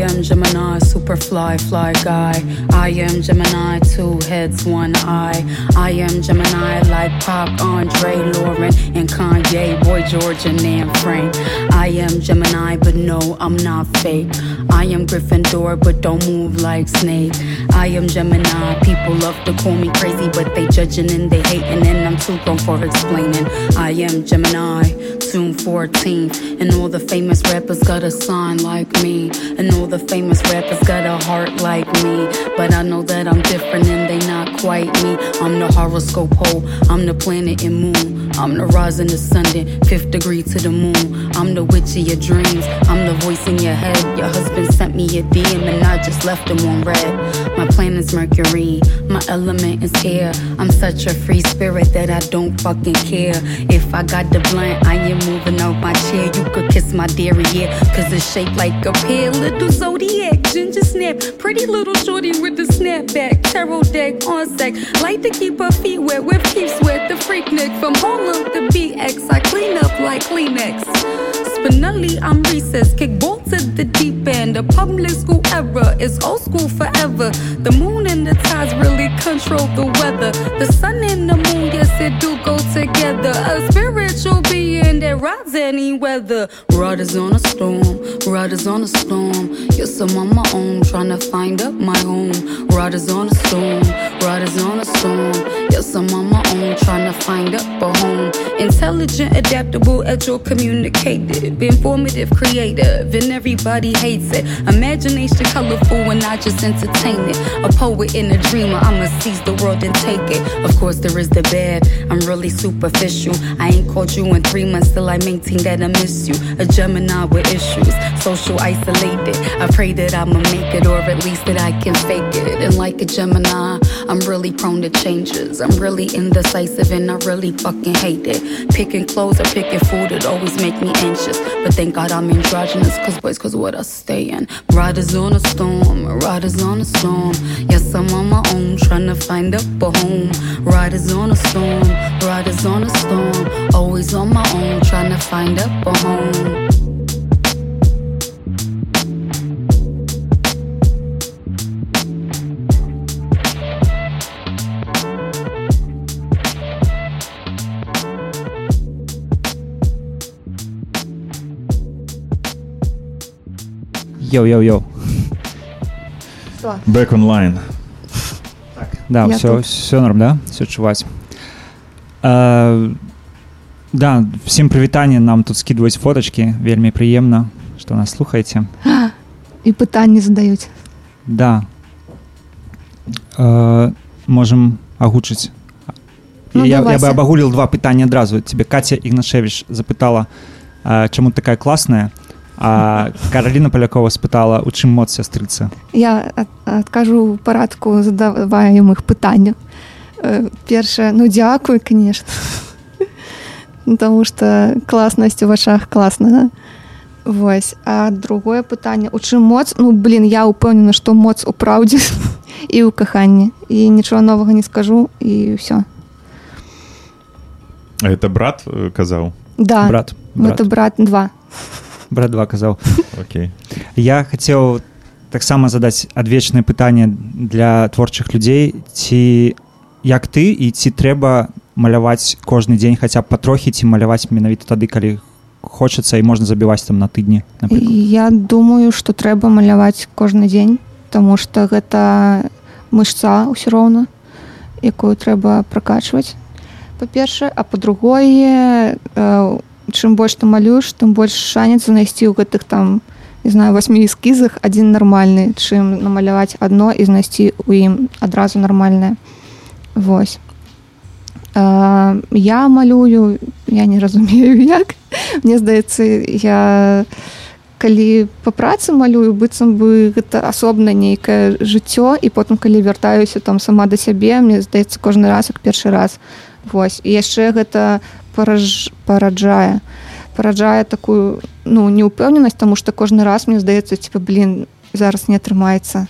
Am Gemini, super fly, fly guy. I am Gemini, two heads, one eye. I am Gemini, like Pop, Andre, Lauren, and Kanye, Boy George, and Nan Frank. I am Gemini, but no, I'm not fake. I am Gryffindor, but don't move like Snake. I am Gemini, people love to call me crazy, but they judging and they hating, and I'm too grown for explaining. I am Gemini, soon 14, and all the famous rappers got a sign like me, and all the famous rappers got a heart like me. But I know that I'm different and they not quite me. I'm the horoscope hole, I'm the planet and moon. I'm the rising the sun, fifth degree to the moon. I'm the witch of your dreams, I'm the voice in your head. Your husband sent me a DM and I just left him on red. My planet's Mercury, my element is air. I'm such a free spirit that I don't fucking care. If I got the blunt, I am moving out my chair. You could kiss my dairy, yeah, cause it's shaped like a pear. Little zodiac, ginger snap, pretty little shorty with the snapback. Tarot deck on sec, like to keep her feet wet with keep sweat. The freak neck from To BX, I clean up like Kleenex. Spinelli, I'm recess. Kick ball to the deep end. The public school era is old school forever. The moon and the tides really control the weather. The sun and the moon, yes, it do go together. A spiritual that rides any weather. Riders on a storm, Riders on a storm. Yes, I'm on my own, trying to find up my home. Riders on a storm. Riders on a storm. Yes, I'm on my own, trying to find up a home. Intelligent, adaptable, agile, communicative, informative, creative, and everybody hates it. Imagination colorful and I just entertain it. A poet and a dreamer, I'ma seize the world and take it. Of course, there is the bad. I'm really superficial. I ain't called you in three months, still I maintain that I miss you. A Gemini with issues, social isolated. I pray that I'ma make it, or at least that I can fake it. And like a Gemini, I'm really prone to changes. I'm really indecisive and I really fucking hate it. Picking clothes or picking food, it always make me anxious. But thank God I'm androgynous, cause boys, cause what I stay in. Riders on a storm, riders on a storm. Yes, I'm on my own, trying to find up a home. Riders on a storm, riders on a storm. Always on my own, trying to find up a home.
Йоу-йоу-йоу.
Back online.
Да,
Я
все,
тут.
все норм, да? Все чуваць. Э, да, всім прывітанне нам тут скидваюць фотачкі вельмі прыемна што нас слухаеце
І пытанні задаюць.
да э, можем агучыць
Ну,
я, я бы абагуліл два пытання адразу тебе Катя ігнашевич запытала э, чаму такая класная а Кароліна Палякова спытала у чым моц сястрыца
Я ад- адкажу парадку задаваемых пытанняў. Э, Першае, ну дзякуй, конечно. Потому что класнасць у вачах класна. Вось. А другое пытанне, у чым моц? Ну, блин, я ўпэўнена, што моц у праўдзе і ў каханні. І нічога новага не скажу і ўсё.
А это брат э, казаў?
Да,
брат
брат.
брат,
это брат 2.
брат 2 казаў
Окей.
Я хацеў таксама задаць адвечнае пытанне для творчых людзей ці як ты і ці трэба маляваць кожны дзень хаця б патрохі ці маляваць менавіта тады калі хочацца і можна забіваць там на тыдні напрыклад.
Я думаю, што трэба маляваць кожны дзень, Таму што гэта мышца ўсё роўна, якую трэба пракачваць. Па-першае, а па-другое, чым больш ты малюеш, тым больш шанец знайсці ў гэтых там не знаю восьмі эскізах адзін нармальны, чым намаляваць адно і знайсці ў ім адразу нармальнае. Вось. Я малюю, я не разумею як. Мне здаецца, я калі па працы малюю быццам бы гэта асобна нейкае жыццё і потым калі вяртаюся там сама да сябе мне здаецца кожны раз як першы раз. Вось. І яшчэ гэта параж... параджае. Параджае такую ну неўпэўненасць тому что кожны раз мне здаецца типа блин зараз не атрымаецца.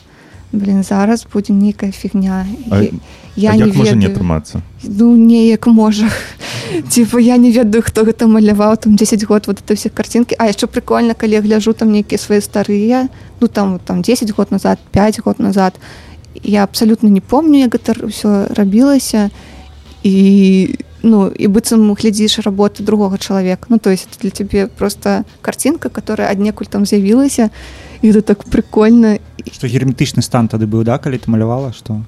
Блин зараз будзе нейкая фігня.
А-
І я не
як можа не
ведаю.
атрымацца?
ну неяк можа типа я не ведаю хто гэта маляваў там 10 год вот это все картинки. А яшчэ прикольно калі я гляжу там нейкія свае старыя ну там там 10 год назад 5 год назад я абсолютно не помню як гэта все рабілася і ну і быццам глядзіш работы другого чалавека ну то есть это для тебе просто картинка которая аднекуль там з'явілася і это так прикольно.
Што герметычны стан тады быў да калі ты малявала што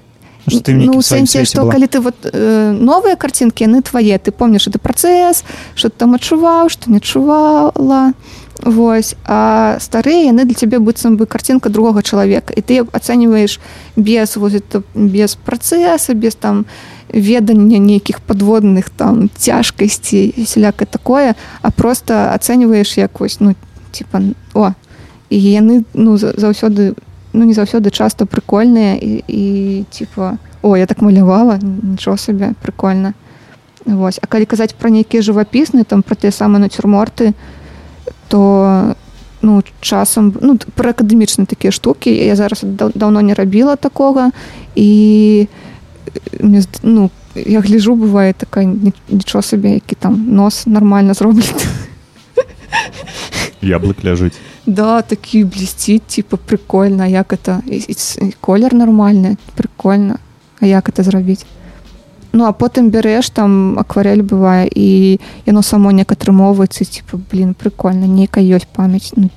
Ну, што ты ў
ну, сэнсе што
была?
калі ты вот э, новыя карцінкі яны твае ты помніш это працэс что ты там адчуваў што не чувала Вось. А старыя яны для цябе быццам бы карцінка другога чалавека і ты ацэньваеш без это без працэса без там ведання нейкіх подводных там цяжкасці сялякае такое а просто ацэньваеш як вось ну типа о і яны ну за- заўсёды ну не заўсёды часто прикольныя і, і типа о я так малявала нічого сабе прикольно Вось. А калі казаць про нейкія жывапісныя там про тыя самыя нацюрморты то ну часам ну про акадэмічныя такія штукі я зараз даў- даўно не рабіла такога і ну я гляжу бывае такая ні- нічого сабе які там нос нормально зроблены
Яблык ляжыць.
Да, такі блісціць, типа прикольно, а як это колер нормальны, прикольно. А як это зрабіць? Ну а потым бярэш там акварель бывае і яно само неяк атрымоўваецца, типа блин, прикольно, нейкая ёсць памяць. Ну,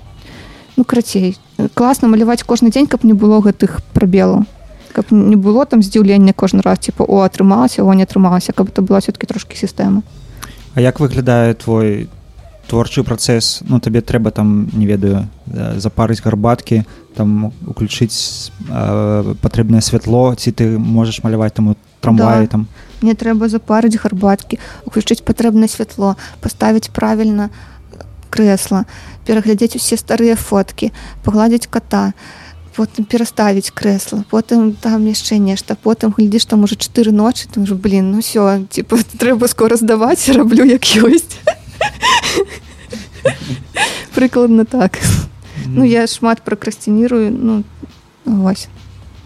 ну крацей класна маляваць кожны дзень каб не было гэтых прабелаў каб не было там здзіўлення кожны раз типа о атрымалася о не атрымалася каб это была все-таки трошки сістэма
А як выглядае твой творчы працэс ну табе трэба там не ведаю э, запарыць гарбаткі там уключыць э, патрэбнае святло ці ты можаш маляваць там у трамваі
Да.
там
мне трэба запарыць гарбаткі уключыць патрэбнае святло паставіць правільна крэсла пераглядзець усе старыя фоткі пагладзіць кота потым пераставіць крэсла потым там яшчэ нешта потым глядзіш там уже чатыры ночы там уже блин ну все типа трэба скора здаваць раблю як ёсць прыкладна так. Ну я шмат пракрасцінірую ну вось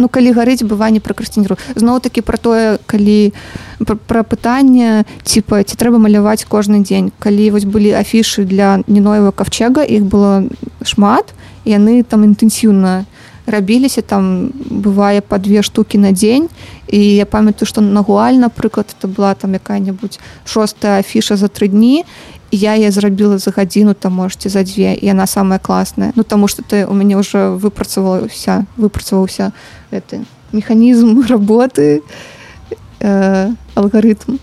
ну калі гарыць быва не пракрасцінірую зноў такі пра тое калі пр- пра пытанне типа ці трэба маляваць кожны дзень калі вось былі афішы для ніноева кавчега іх было шмат яны там інтэнсіўна рабіліся там бывае па две штукі на дзень і я памятаю што на гуаль напрыклад это была там якая-небудзь шостая афіша за тры дні і я яе зрабіла за гадзіну там можете за дзве і яна самая класная ну таму што ты у мяне ўжо выпрацаваўся выпрацаваўся гэты механізм работы э, алгарытм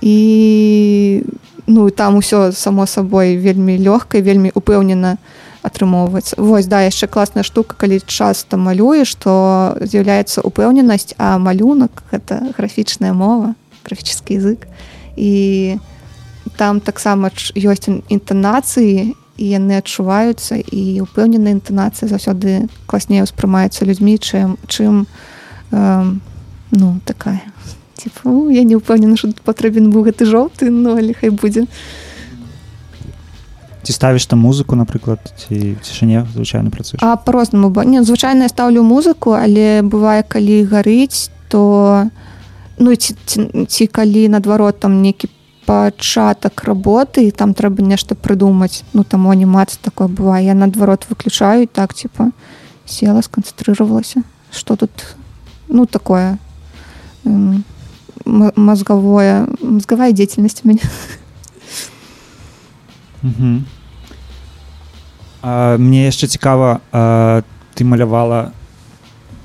і ну там усё само сабой вельмі лёгка вельмі упэўнена атрымоўваецца вось да яшчэ класная штука калі часто малюеш то з'яўляецца упэўненасць а малюнак гэта графічная мова графічны язык. І там таксама ёсць ін- інтанацыі і яны адчуваюцца і упэўненая інтанацыя заўсёды класней успрымаецца людзьмі чым чым эм, ну такая. Типа, «У, я не ўпэўнена тут патрэбен быў гэты жоўты ну але хай будзе
ці ставіш там музыку напрыклад ці цішыне звычайна працуеш?
А по-рознаму бо не звычайна я ставлю музыку але бывае калі гарыць то ну ці, ці, ці калі наадварот там нейкі пачатак работы і там трэба нешта прыдумаць ну там у анімацыі такое бывае я наадварот выключаю так типа села сканцэнтрировалася что тут ну такое мозговое мозговая деятельность у меня
Мгм. А, мне яшчэ цікава а, ты малявала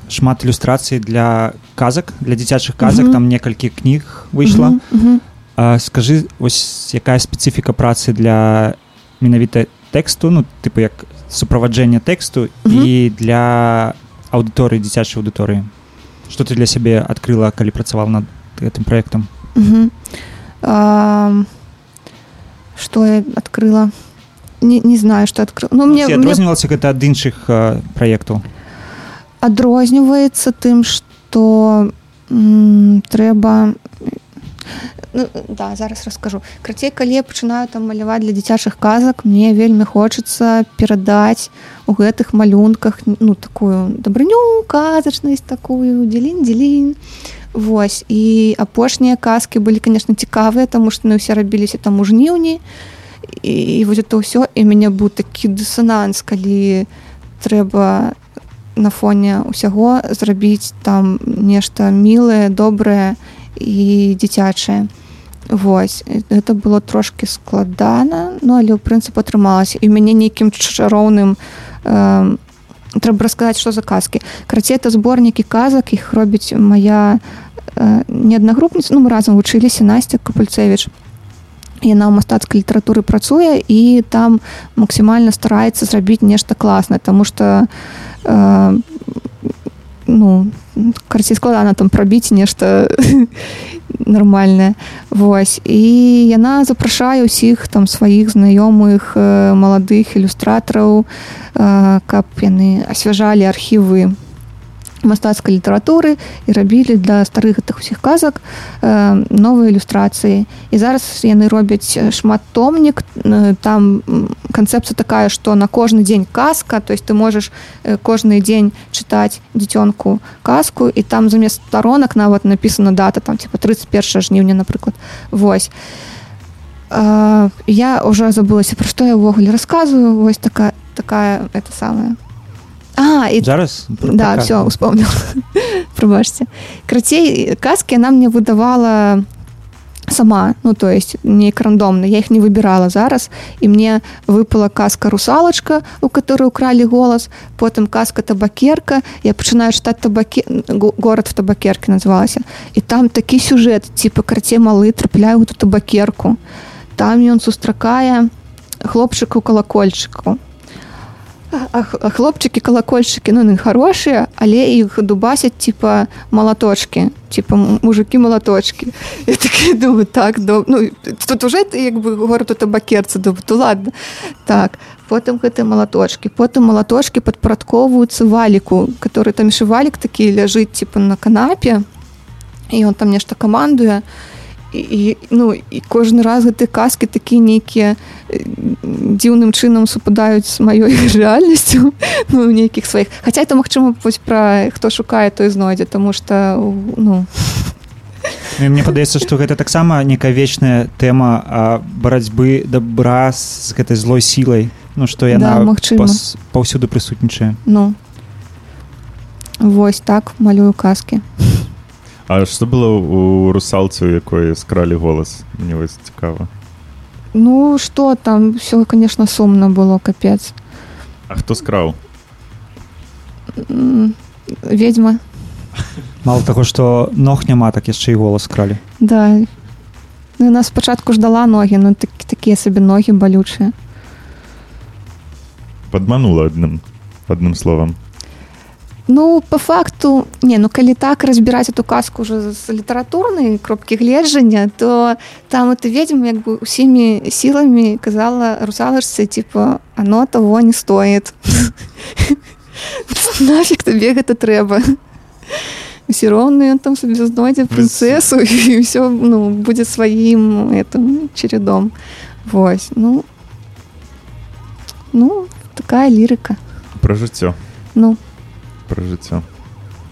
шмат ілюстрацый для казак для дзіцячых казак
Мгм.
там некалькі кніг выйшла
Мгм, мгм.
А, скажы вось якая спецыфіка працы для менавіта тэксту ну тыпу як суправаджэння тэксту
Мгм.
і для аўдыторыі дзіцячай аўдыторыі что ты для сябе адкрыла калі працавал над гэтым праектам
Мгм. Ам, Что я открыла? Не, не знаю, что открыла. Ну, мне,
ці
мне
адрознівалася гэта ад іншых а, праектаў
адрозніваецца тым, што м, трэба ну, да зараз раскажу крацей калі я пачынаю там маляваць для дзіцячых казак. Мне вельмі хочацца перадаць у гэтых малюнках ну такую дабрыню казачнасць такую дзелін дзелін. Вось і апошнія казкі былі конечно цікавыя тому што мы ўсе рабіліся там у жніўні. І, і вось это ўсё і мяне быў такі дысананс калі трэба на фоне ўсяго зрабіць там нешта мілае добрае і дзіцячае Вось. Это было трошки складана ну але ў прынцып атрымалася. І мяне нейкім чароўным э, трэба расказаць што за казкі. Карацей это зборнікі казак іх робіць моя э, неаднагрупніца ну мы разам вучыліся Настя капульцевич яна ў мастацкай літаратуры працуе і там максімальна стараецца зрабіць нешта класнае тому что э, ну карці складана там прабіць нешта нармальнае Вось. І яна запрашае ўсіх там сваіх знаёмых маладых ілюстратараў каб яны асвяжалі архівы мастацкай літаратуры і рабілі для старых гэтых усіх казак э, новыя ілюстрацыі. І зараз яны робяць шмат томнік э, там канцэпцыя такая што на кожны дзень казка то есть ты можаш э, кожны дзень чытаць дзіцёнку казку і там замест старонак нават напісана дата там типа 31 жніўня напрыклад. Вось. Э, я уже забылася пра што я ўвогуле рассказываю вось такая такая это самая а і
зараз?
Да все успомнил пробачьте. Крацей казки она мне выдавала сама, ну то есть не рандомно, я их не выбирала зараз, и мне выпала казка «Русалочка», у которой украли голос, потом казка «Табакерка», я начинаю читать табаке... го- «Город в табакерке» назывался, и там такий сюжет, типа карце малы трапляю у ту табакерку, там ён сустракае хлопчыку колокольчыку а а хлопчыкі калакольчыкі ну хорошыя але іх дубасяць типа малаточки типа мужики малаточки я такі думаю так доб... ну тут уже як бы город у табакерцы думаю то ладно так потым гэты малаточки потым малаточки падпарадковваюцца валіку который там яшчэ валік такі ляжыць типа на канапе і он там нешта камандуе і, і ну і кожны раз гэты казкі такія нейкія дзіўным чынам супадаюць з маёй рэальнасцю ну у нейкіх сваіх. Хаця это магчыма вось пра хто шукае той знойдзе тому что ну.
Ну, мне падаецца што гэта таксама некая вечная тэма барацьбы добра з гэтай злой сілай ну што яна
Да, магчыма.
пас- паўсюды прысутнічае.
Ну. Вось так малюю казкі
А што было у русалцы, у якой скралі голас? Мне вось цікава.
ну что там все конечно сумна было капец
А хто скраў?
Ведьма
мало таго што ног няма так яшчэ і голас кралі
да ну, яна спачатку ждала ногі ну так, такія сабе ногі балючыя
Падманула адным адным словам.
Ну, по факту, не, ну, калі так разбирать эту казку уже з літаратурнай кропкі гледжання, то там эта ведьма як бы усімі сіламі казала русалачцы, типа, оно того не стоит. Нафиг табе гэта трэба. Все роўно ён там сабе знойдзе прынцэсу і ўсё ну, будзе сваім этим чередом. Вось, ну, ну, такая лірыка.
Пра жыццё,
Ну,
пра жыццё.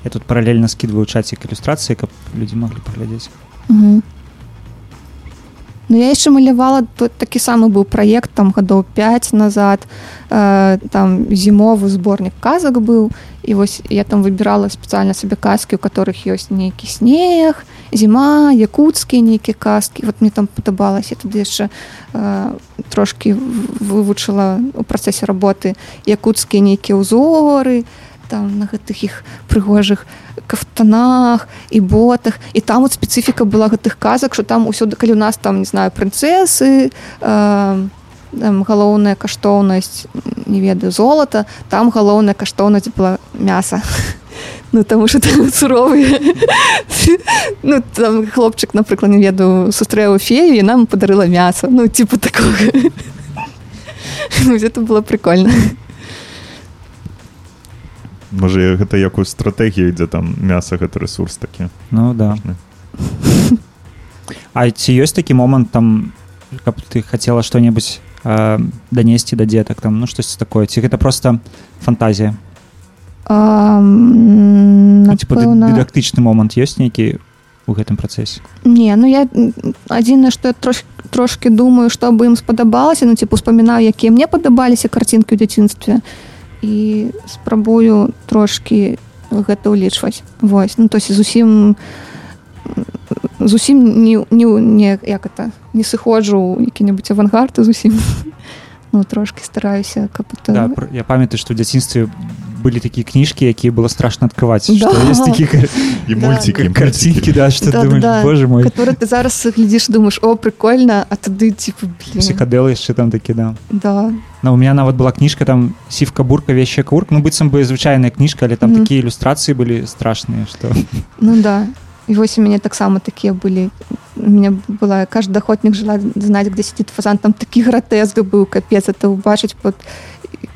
я тут паралельна скидываю чацік ілюстрацыі каб людзі маглі паглядзець
Мгм. Ну, я яшчэ малявала тут такі самы быў праект там гадоў 5 назад. Э, там зімовы зборнік казак быў і вось я там выбірала спецыяльна сабе казкі у которых ёсць нейкі снег зіма якуцкія нейкія казкі вот мне там падабалася тады яшчэ э, трошки в- вывучыла у працэсе работы якуцкія нейкія ўзоры там на гэтых іх прыгожых кафтанах і ботах. І там вот спецыфіка была гэтых казак що там усюды калі у нас там не знаю прынцэсы э, галоўная каштоўнасць не ведаю золата там галоўная каштоўнасць была мяса. Ну что там суровыя ну там хлопчык напрыклад не ведаю сустрэў фею і нам падарыла мяса ну типа такога Ну, это было прикольно
Можа гэта якую стратэгію ідзе там мяса гэта ресурс такі.
ну да. А ці ёсць такі момант там каб ты хацела што-небудзь э, данесці да дзетак там ну штось такое? Ці гэта просто фантазія? Ну,
напэўна,
дыдактычны момант ёсць нейкі у гэтым працэсе?
Не, ну я м, адзінае, што я трош, трошки думаю, што бы ім спадабалася, ну типу успамінаю, якія мне падабаліся карцінкі ў дзяцінстве і спрабую трошки гэта ўлічваць. Вось, ну то есть зусім зусім не, не, не як это не сыходжу які-небудзь авангард і зусім ну трошки стараюся каб это...
да, я памятаю што ў дзяцінстве былі такія кніжкі якія было страшна адкрываць
Да.
што ёсць такі кар-
І мульцікі,
карцінкі да што
Да,
думаеш
да.
боже мой
который ты зараз глядзіш думаешь о прикольно а тады типа блин,
псіхадэлы яшчэ там такі да
да
Ну, у меня нават была кніжка там сівка бурка вещая курк ну быццам бы звычайная кніжка але там
Мгм.
такія ілюстрацыі былі страшныя што
Ну да. И вось у меня таксама такие были. У меня была каждый охотник желает знать, где сидит фазан. Там такі гротеск был, капец. Это убачить под,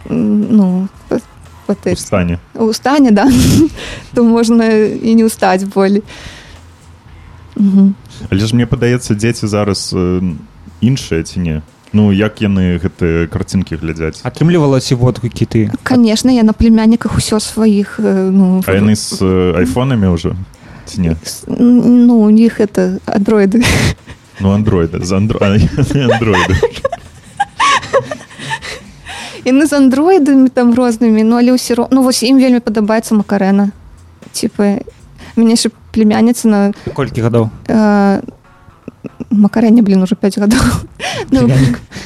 ну, под, под
у стане.
да, то можно и не устать более. Мгм.
Але ж мне падаецца дзеці зараз э, іншыя ці не Ну як яны гэтыя карцінкі глядзяць
атрымлівала ці водгукі ты
Конечно, я на племянниках все своих, э, ну,
А яны з э, айфонамі ўжо ці не
с- ну, у них это андроиды.
Ну андроида з андроиды.
Яны з андроідамі там рознымі ну але ўсё роўно ну вось ім вельмі падабаецца макарэна типа мяне яшчэ племянніца на
колькі гадоў
э, макарэне блин уже 5 гадоў ну,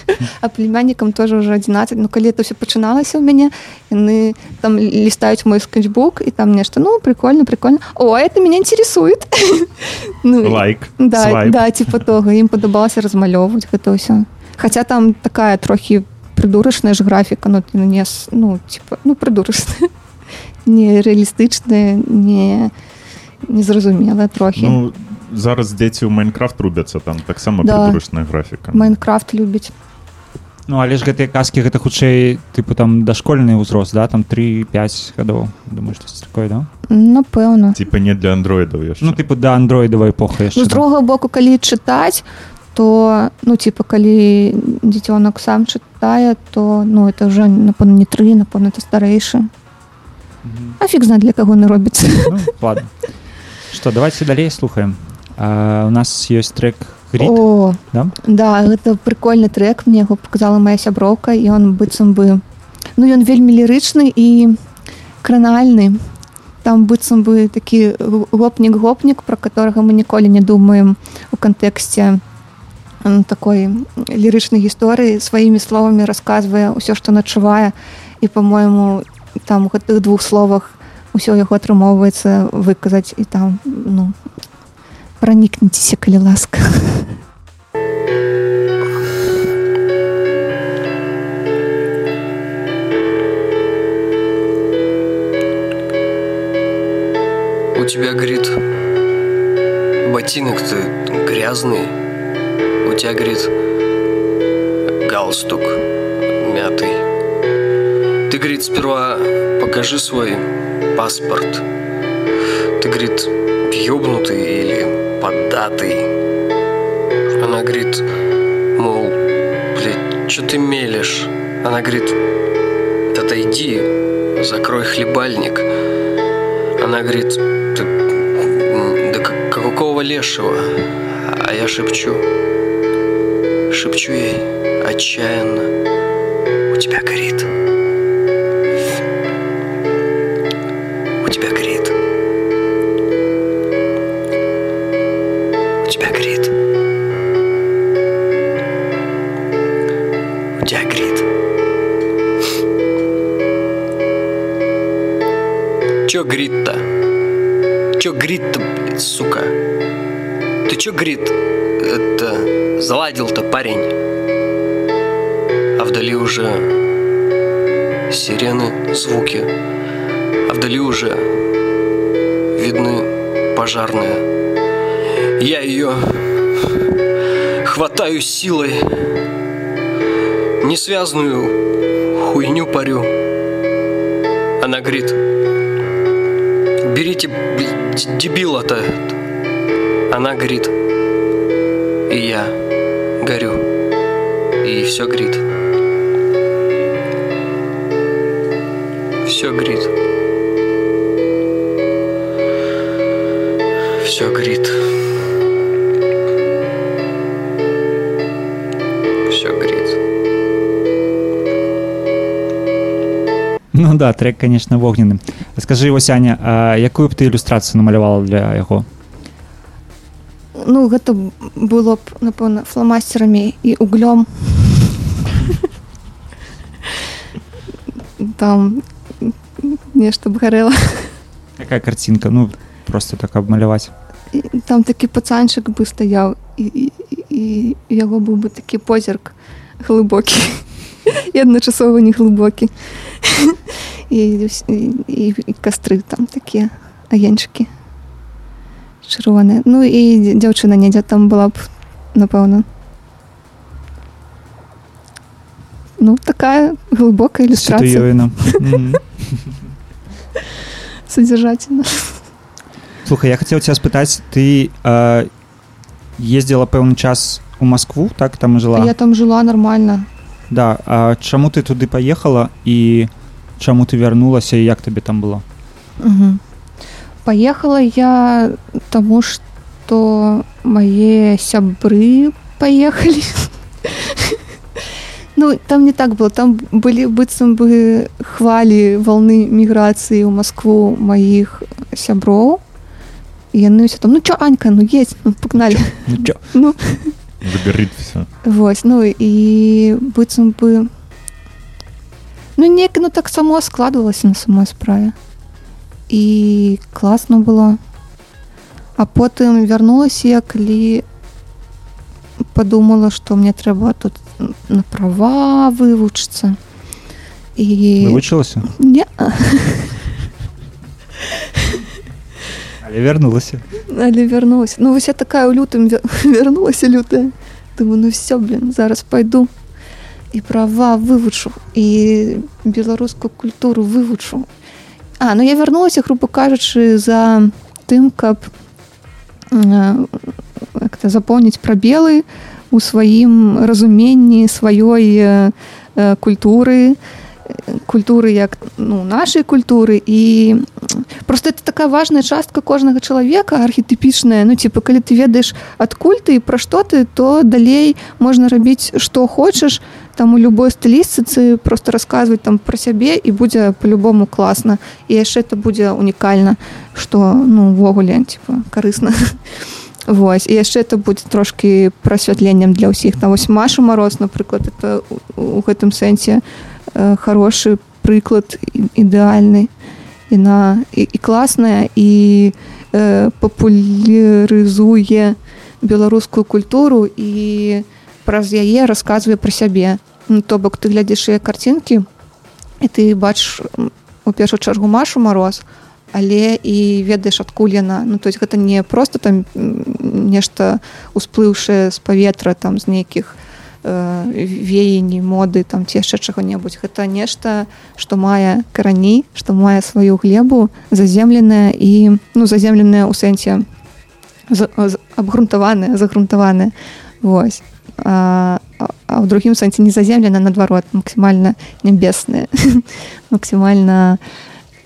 а племяннікам тоже уже 11 ну калі это все пачыналася ў мяне яны там лістаюць мой скетчбук і там нешта ну прикольно прикольно о это меня интересует ну,
Лайк,
да,
свайп.
да типа того. Ім падабалася размалёўваць гэта ўсё Хаця там такая трохі прыдурачная ж графіка ну ты не с- ну типа ну прыдурачная не рэалістычная не незразумелая трохі
Ну, зараз дзеці ў Майнкрафт рубяцца там таксама
Да.
прыдурачная графіка.
майнкрафт любіць
Ну але ж гэтыя казкі гэта хутчэй тыпу там дашкольны ўзрост да? Там 3-5 гадоў. Думаю штось такое да?
Напэўна
Типа не для андроідаў яшчэ.
ну тыпу да андроідавай эпоха яшчэ
ну, з
да.
другого боку калі чытаць то ну типа калі дзіцёнак сам чытае то ну это уже напэўна не тры напэўна это старэйшы. А фиг знает для каго не робіцца.
Ну, ладно. Что давайте далей слухаем. А, у нас ёсць трек грит
О,
да?
да гэта прикольны трек мне яго показала моя сяброўка і он быццам бы ну ён вельмі лірычны і кранальны там быццам бы такі гопнік гопнік про которого мы ніколі не думаем у кантэксце такой лірычнай гісторыі сваімі словамі расказвае ўсё што начувае і по-моему там гэтых двух словах усё яго атрымоўваецца выказаць і там ну пранікніцеся калі ласка
У тебя, говорит, ботинок ты грязный. У тебя, говорит, галстук мятый. Ты, говорит, сперва покажи свой паспорт. Ты, говорит, ёбнутый или поддатый. Она говорит, мол, блядь, что ты мелешь? Она говорит, отойди, закрой хлебальник. Она говорит, «Ты, да как- какого лешего? А я шепчу, шепчу ей отчаянно. У тебя горит. Чё, грит, это, заладил-то, парень? А вдали уже сирены, звуки. А вдали уже видны пожарные. Я ее хватаю силой, несвязную хуйню парю. Она говорит, берите дебила-то. Она горит. И я горю. И все горит. Все горит. Все горит. Все горит.
Ну да трек конечно вогнены скажи вось Аня а якую б ты ілюстрацыю намалявала для яго
ну гэта было б напэўна фламастерамі і углем там нешта б гарэла.
Якая картинка ну просто так абмаляваць.
Там такі пацанчык бы стаяў і, і, і яго быў бы такі позірк глыбокі. І адначасова не глыбокі. І, і, і, і кастры там такія агеньчыкі чырвоныя ну і дзяўчына недзе там была б напэўна. Ну такая глыбокая ілюстрацыя. содержательна.
Слухай, я хотел тебя спытаць ты э, ездила пэўны час у Москву так? Там жыла?
Я там жыла нормально
да а чаму ты туды поехала і чаму ты вярнулася як табе там было?
Мгм. Поехала я тому, что мои сябры поехали. Ну, там не так было. Там были быццам бы хвали волны миграции в Москву моих сяброў. яны ўсе там ну чё Анька ну есть ну, погнали
Ну, чё?
ну. Вось ну і быццам бы ну неяк ну так само складвалася на самой справе і класна было. А потым вярнулася я калі подумала что мне трэба тут на права вывучыцца і
Вывучылася?
не.
Але вярнулася.
але вярнулася ну вось я такая ў лютым вя- вярнулася лютая. Думаю ну все блин зараз пойду і права вывучу і беларускую культуру вывучу а ну я вярнулася грубо кажучы за тым каб как-то запомніць прабелы у сваім разуменні сваёй э, э, культуры э, культуры як ну нашай культуры. І просто это такая важная частка кожнага чалавека архетыпічная ну типа калі ты ведаеш адкуль ты і пра што ты то далей можна рабіць што хочаш там у любой стылістыцы просто расказваць там пра сябе і будзе по-любому класна і яшчэ это будзе унікальна ну увогуле типа карысна Вось і яшчэ это будзе трошки прасвятленнем для ўсіх там вось Маша мороз напрыклад это у- гэтым сэнсе э, хороший прыклад ідэальны яна і, і класная і э, папулярызуе беларускую культуру. І праз яе расказвае пра сябе. Ну, то бок ты глядзіш яе карцінкі і ты бачыш у першую чаргу машу мороз але і ведаеш адкуль яна. Ну то есть гэта не просто там нешта усплыўшае з паветра там з нейкіх э, веяний моды там ці яшчэ чаго-небудзь. Гэта нешта што мае карані што мае сваю глебу заземленая і ну заземленая ў сэнсе абгрунтаваная загрунтаваная Вось а, а- ў другім сэнсе не заземлена наадварот максімальна нябесная максімальна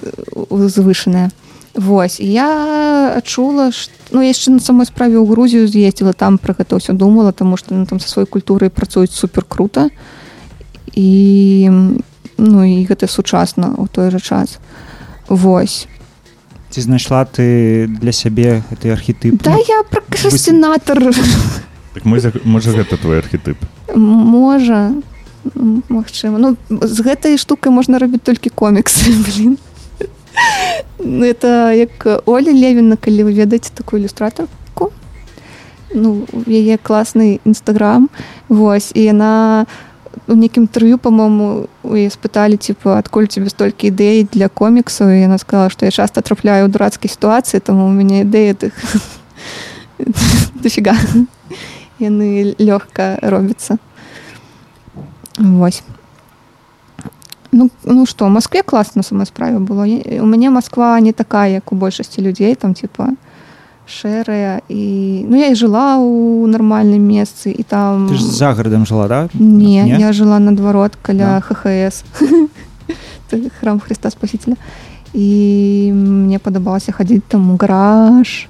э, узвышаная Вось я адчула ш- ну яшчэ на самой справе ў Грузію з'ездзіла там пра гэта ўсё думала тому што ну, там са сваёй культурай працуюць супер круто. І ну і гэта сучасна ў той жа час. Вось.
Ці знайшла ты для сябе гэты архетып?
Да я пракрастинатор
Так можа, можа гэта твой архетып.
можа. М, Магчыма. Ну з гэтай штукай можна рабіць толькі коміксы блин Ну, это як Оля Левіна калі вы ведаеце такую ілюстратарку. Ну яе класны нстаграм Вось і яна у нейкім інтэрв'ю по-моему у спыталі типа адкуль тебе столькі ідэй для коміксаў. І яна сказала што я часто трапляю ў дурацкай сітуацыі таму у мяне ідэя тых. Дофіга яны лёгка робяцца Вось ну ну что в Москве класна сама справе было у мяне Москва не такая як у большасці людзей там типа шэрая і ну я і жыла у нармальным месцы і там
за горадам жыла, да?
не,
Не?
я жыла наадварот каля
Да.
ххс храм Христа спасителя і мне падабалася хадзіць там у гараж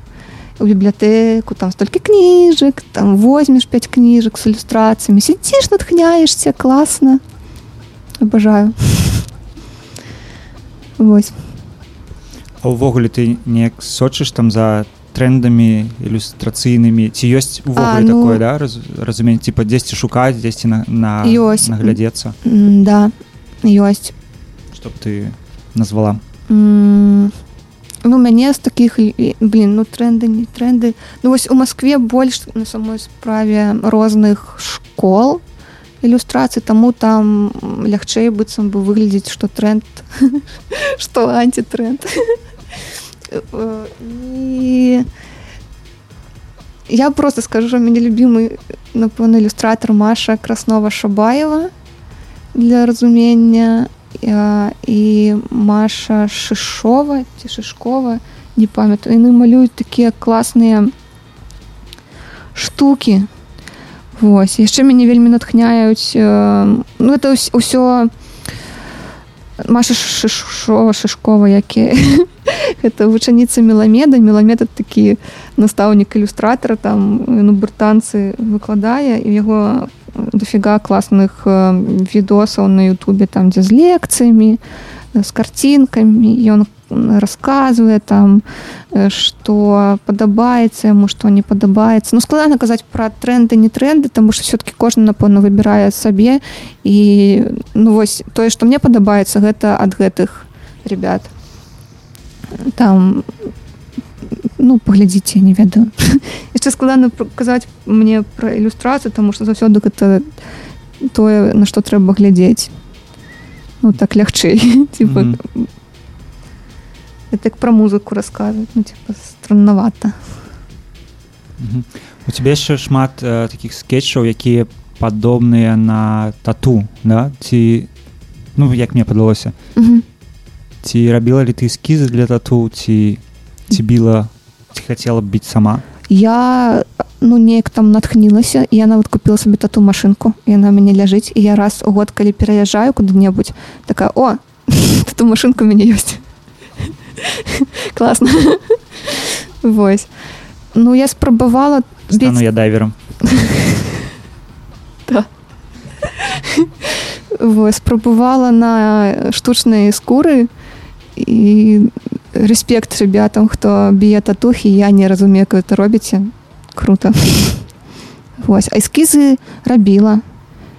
у бібліятэку там столькі кніжак там возьмеш пять кніжак з ілюстрацыямі сядзіш натхняешься класна абажаю Вось
А ўвогуле ты неяк сочыш там за трендамі ілюстрацыйнымі ці ёсць увогуле
ну-
такое да раз, разуменне? Типа дзесьці шукаць дзесьці на, на
Ёсць.
наглядзецца?
Да ёсць.
Чтоб ты назвала.
М, Ну, мяне з таких блин, ну тренды не тренды. Ну вось у Москве больш на самой справе розных школ ілюстрацый, таму там лягчэй быццам бы выглядзець, што тренд, што антитренд. І я просто скажу, що мені любимый, напевно, ілюстратор Маша Краснова Шабаєва для розуміння а, і Маша Шишова ці Шишкова, не пам'ятаю. Яны малюють такі класныя штуки. Вось. Яшчэ мяне вельмі натхняюць ну это ўс- ўсё Маша Шишо Шишкова які это вучаніца меламеда меламед это такі настаўнік ілюстратара там ну брытанцы выкладае і яго дофіга класных э, відосаў на Ютубе там дзе з лекцыямі э, з карцінкамі ён расказвае там э, што падабаецца яму што не падабаецца ну складана казаць пра тренды не тренды тому что все-таки кожны напэўна выбірае сабе і ну вось тое што мне падабаецца гэта ад гэтых ребят. Там ну паглядзіце не ведаю. Яшчэ складана казаць мне пра ілюстрацыю тому что заўсёды гэта тое на што трэба глядзець ну так лягчэй типа.
Мгм.
это як пра музыку расказваць ну типа страннавата
Мгм. у тебя яшчэ шмат э, таких скетчаў якія падобныя на тату да? Ці ну як мне падалося
Мгм.
ці рабіла ли ты эскізы для тату? Ці ці біла ці хацела б біць сама?
Я ну неяк там натхнілася я нават купила сабе тату машынку яна ў мяне ляжыць і я раз у год калі пераязджаю куды-небудзь такая о тату машынка мяне ёсць класна Вось ну я спрабавала
стану
біць
я дайвером.
Спрабавала на штучнай скуры. і рэспект ребятам хто б'е татухі я не разумею вы это робіце круто. Вось а эскізы рабіла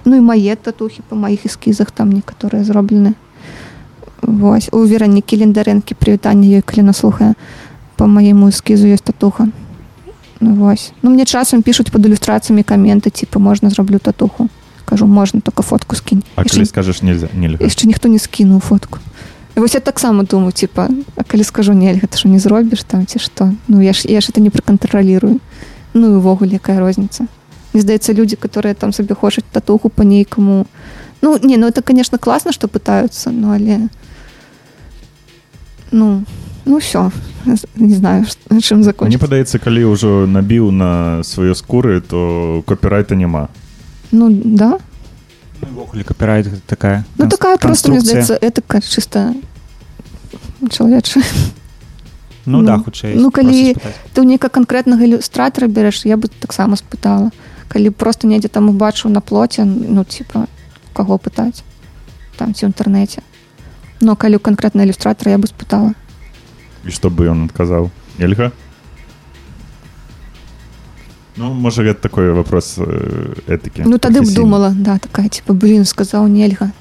ну і мае татухі па маіх эскізах там некаторыя зроблены Вось у веранікі лендарэнкі прывітанне ёй калі наслухае по маему эскізу ёсць татуха. Ну, Вось ну мне часам пишутць под ілюстрацыямі каменты типа можна зраблю татуху кажу можна только фотку скінь
А
Яшчэ
скажаш нельзя нельга
яшчэ ніхто не скінуў фотку. І вось я таксама думаю типа а калі скажу нельга ты що не зробіш там ці што ну я ж я ж это не пракантралірую ну і увогуле якая розніца мне здаецца людзі которые там сабе хочуць татуху по нейкаму ну не ну это конечно класна что пытаются ну але ну ну все не знаю чым
Мне
закончить.
Падаецца калі ўжо набіў на свае скуры то копірайта няма
ну да
увогуле капірайт гэта такая
ну такая просто мне здаецца этика чисто чалавечая
ну,
ну,
да хутчэй
ну,
просто
калі- ты ў нейка канкрэтнага ілюстратара бярэш я бы таксама спытала калі просто недзе там убачыў на плоце ну типа каго пытаць там ці ў інтэрнэце но калі ў канкрэтна ілюстратара я бы спытала
і што бы ён адказаў нельга Ну можа гэта такой вопрос э, этыкі
ну тады б думала да такая типа блин сказаў нельга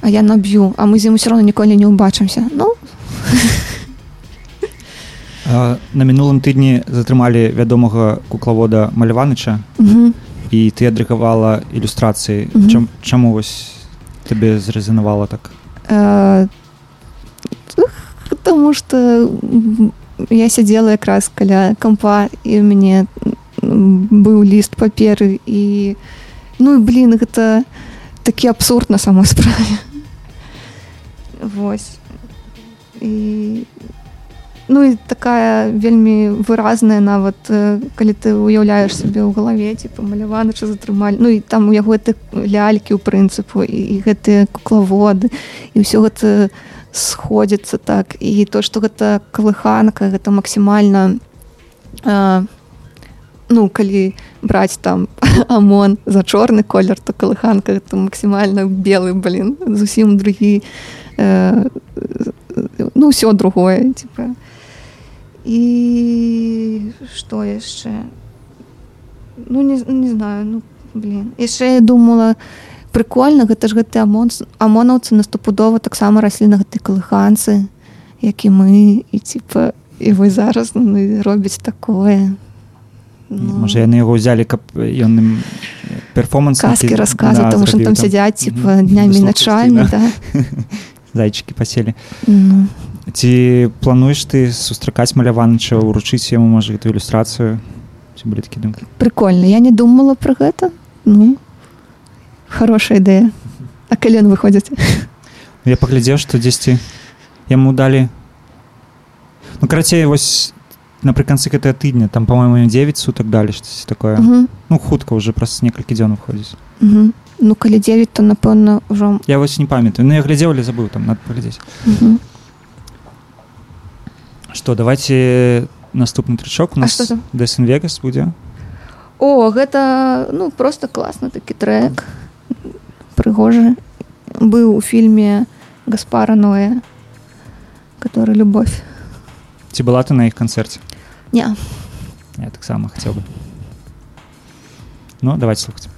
а я наб'ю а мы з ім все равно ніколі не ўбачымся ну.
А, на мінулым тыдні затрымалі вядомага куклавода маляваныча.
Угу.
і ты адрыкавала ілюстрацыі. Чам, чаму вось табе зрэзанавала так?
Э, потому что м, я сядзела якраз каля кампа і у мяне быў ліст паперы і ну і блин гэта такі абсурд на самой справе Вось і ну і такая вельмі выразная нават э, калі ты уяўляеш сабе ў галаве ці памаляванача затрымалі ну і там у яго гэты лялькі ў прынцыпу і, і гэтыя куклаводы і ўсё гэта сходзіцца так. І то што гэта калыханка гэта максімальна э, ну калі браць там амон за чорны колер то калыханка это максімальна белы блин зусім другі э, ну ўсё другое типа. І што яшчэ? Ну не, не знаю ну блин яшчэ я думала прикольно гэта ж гэты амон амонаўцы наступудова таксама раслі на гэтай калыханцы як і мы і типа і вы зараз ну, робіць такое.
Ну, можа яны яго ўзялі каб ён ім перформанс
казкі
нейкі,
расказы
да,
там что там. сядзяць типа днямі начамі
да. зайчыкі паселі.
Ну,
ці плануеш ты сустракаць маляваныча уручыць яму можа гэту ілюстрацыю? Ці былі такі думкі?
Прикольно я не думала про гэта. Ну хорошая ідэя а калі ён выходзіць
я паглядзеў што дзесьці яму далі ну карацей вось напрыканцы гэтага тыдня там по-моему 9 сутак далі штось такое.
Мгм,
ну хутка уже праз некалькі дзён уходзіць
мгм. ну калі 9 то напэўна ўжо
я вось не памятаю. Ну я глядзеў але забыў там надо паглядзець что давайте наступны трычок у нас дэсэн вегас будзе
О, гэта ну просто класны такі трек прыгожы быў у фільме Гаспара Ноя который любовь.
Ці была ты на іх канцэрце
Не.
я таксама хацеў бы ну давайте слухаць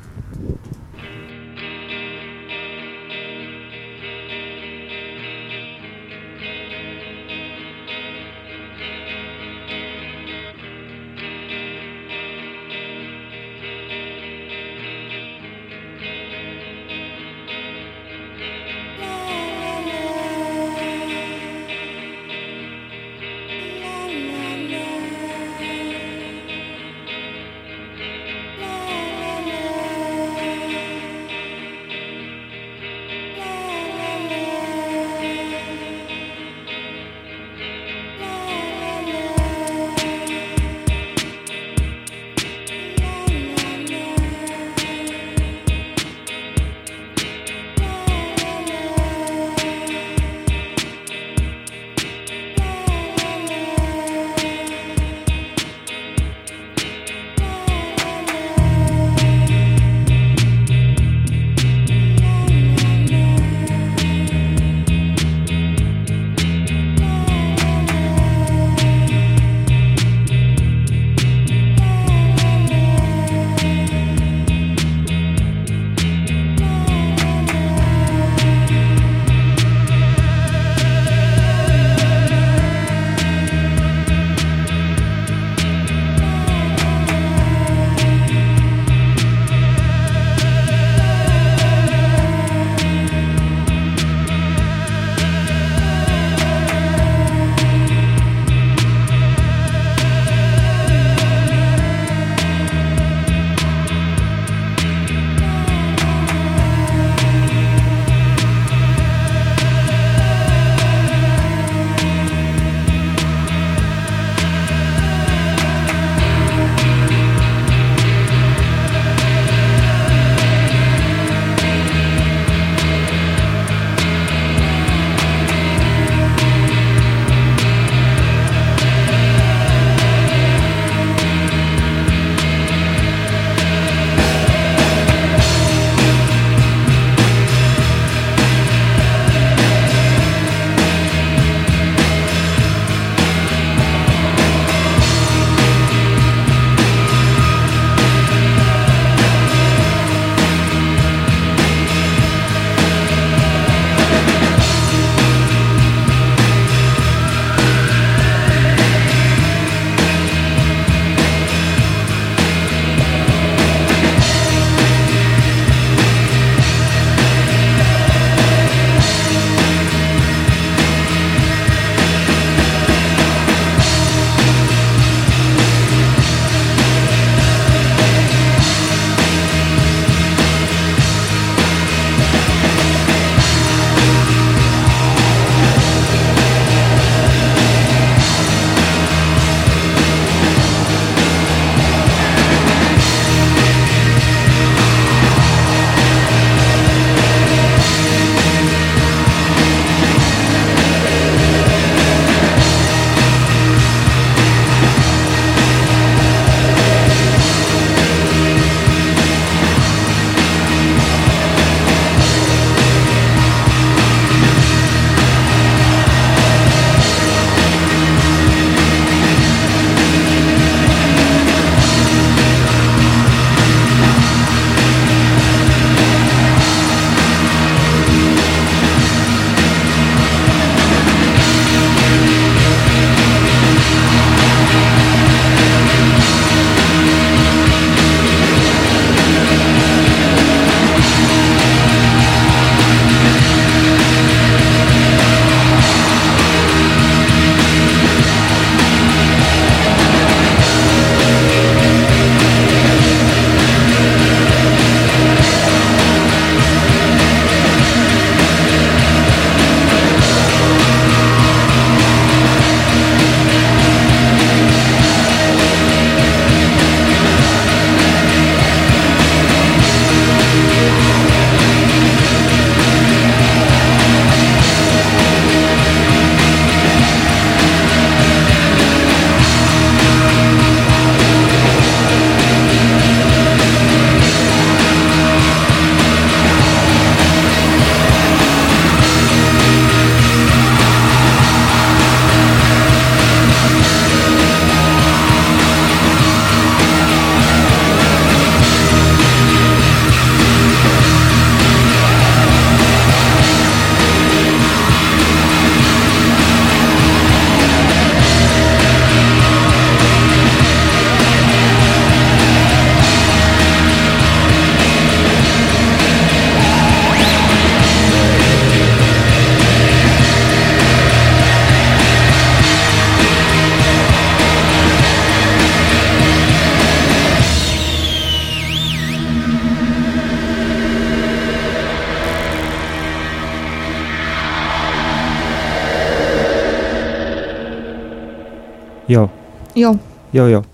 Йо,
Йо,
йо-йо.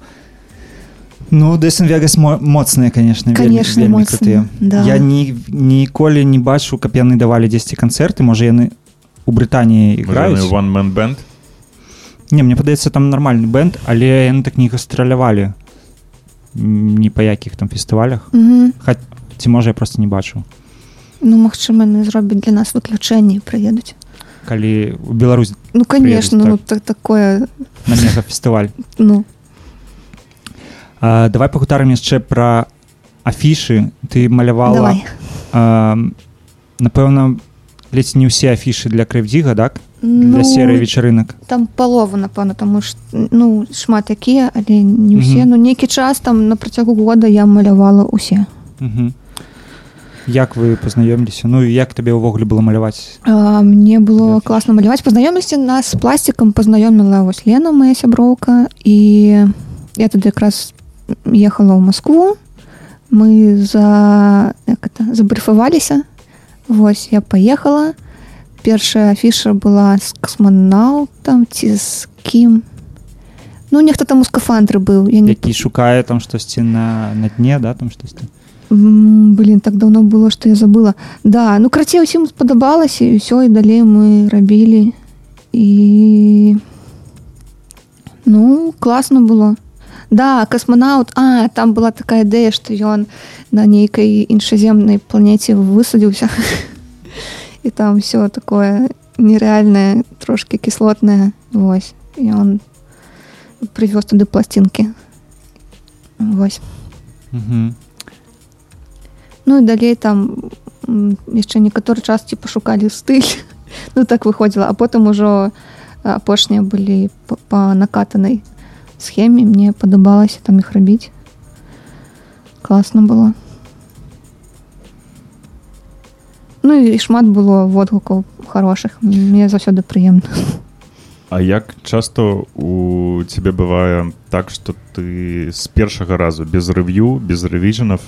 Ну, Дэсэн Вегас мо- моцныя, конечно,
Конечно,
вельмі, вельмі крутыя.
да.
Я ні, ніколі не бачу, каб яны давалі дзесьці канцэрты, можа яны у Брытаніі іграюць.
One man band.
Не, мне падаецца там нармальны бэнд, але яны так не гастралявалі ні па якіх там фестывалях.
Угу.
Ха... Ці можа я просто не бачу.
Ну, магчыма, яны зробяць для нас выключэнне і прыедуць.
Калі ў Беларусь
Ну, конечно,
Приедуць,
ну, так, такое,
на мегафестываль.
ну,
А, давай пагутарым яшчэ пра афішы. Ты малявала напэўна ледзь не ўсе афішы для крэвдзіга так
Ну,
для серыі вечарынак
там палову, напэўна, таму што, ну, шмат якія, але не ўсе.
Мгм.
Ну, нейкі час там на працягу года я малявала ўсе.
Мгм. Як вы пазнаёміліся Ну і як табе ўвогуле было маляваць
А, мне было
Да.
класна маляваць пазнаёміліся нас з пластикам пазнаёміла вось Лена моя сяброўка і я тады якраз ехала ў Москву. Мы за это забрыфаваліся Вось я паехала першая афіша была з касманаўтам ці з кім Ну нехта там у скафандры быў я не
які шукае там штосьці на на дне да там штосьці
Блин, так давно было, что я забыла. Да, ну крацей усім спадабалася і ўсё і далей мы рабілі і ну класна было. Да, касманаўт, а там была такая ідэя, што ён на нейкай іншаземнай планеце высадзіўся. І там все такое нереальнае, трошки кіслотнае. Вось. І он прывёз туды пласцінкі. Вось.
Угу.
Ну і далей там яшчэ некаторы час ці пашукалі стыль. Ну так выходзіла. А потым ужо апошнія былі па накатанай схеме. Мне падабалася там іх рабіць. Класна было. Ну і шмат было водгукаў хорошых. Мне заўсёды прыемна
А як часто у тебе бывае так, што ты з першага разу без рэв'ю, без рэвіжанов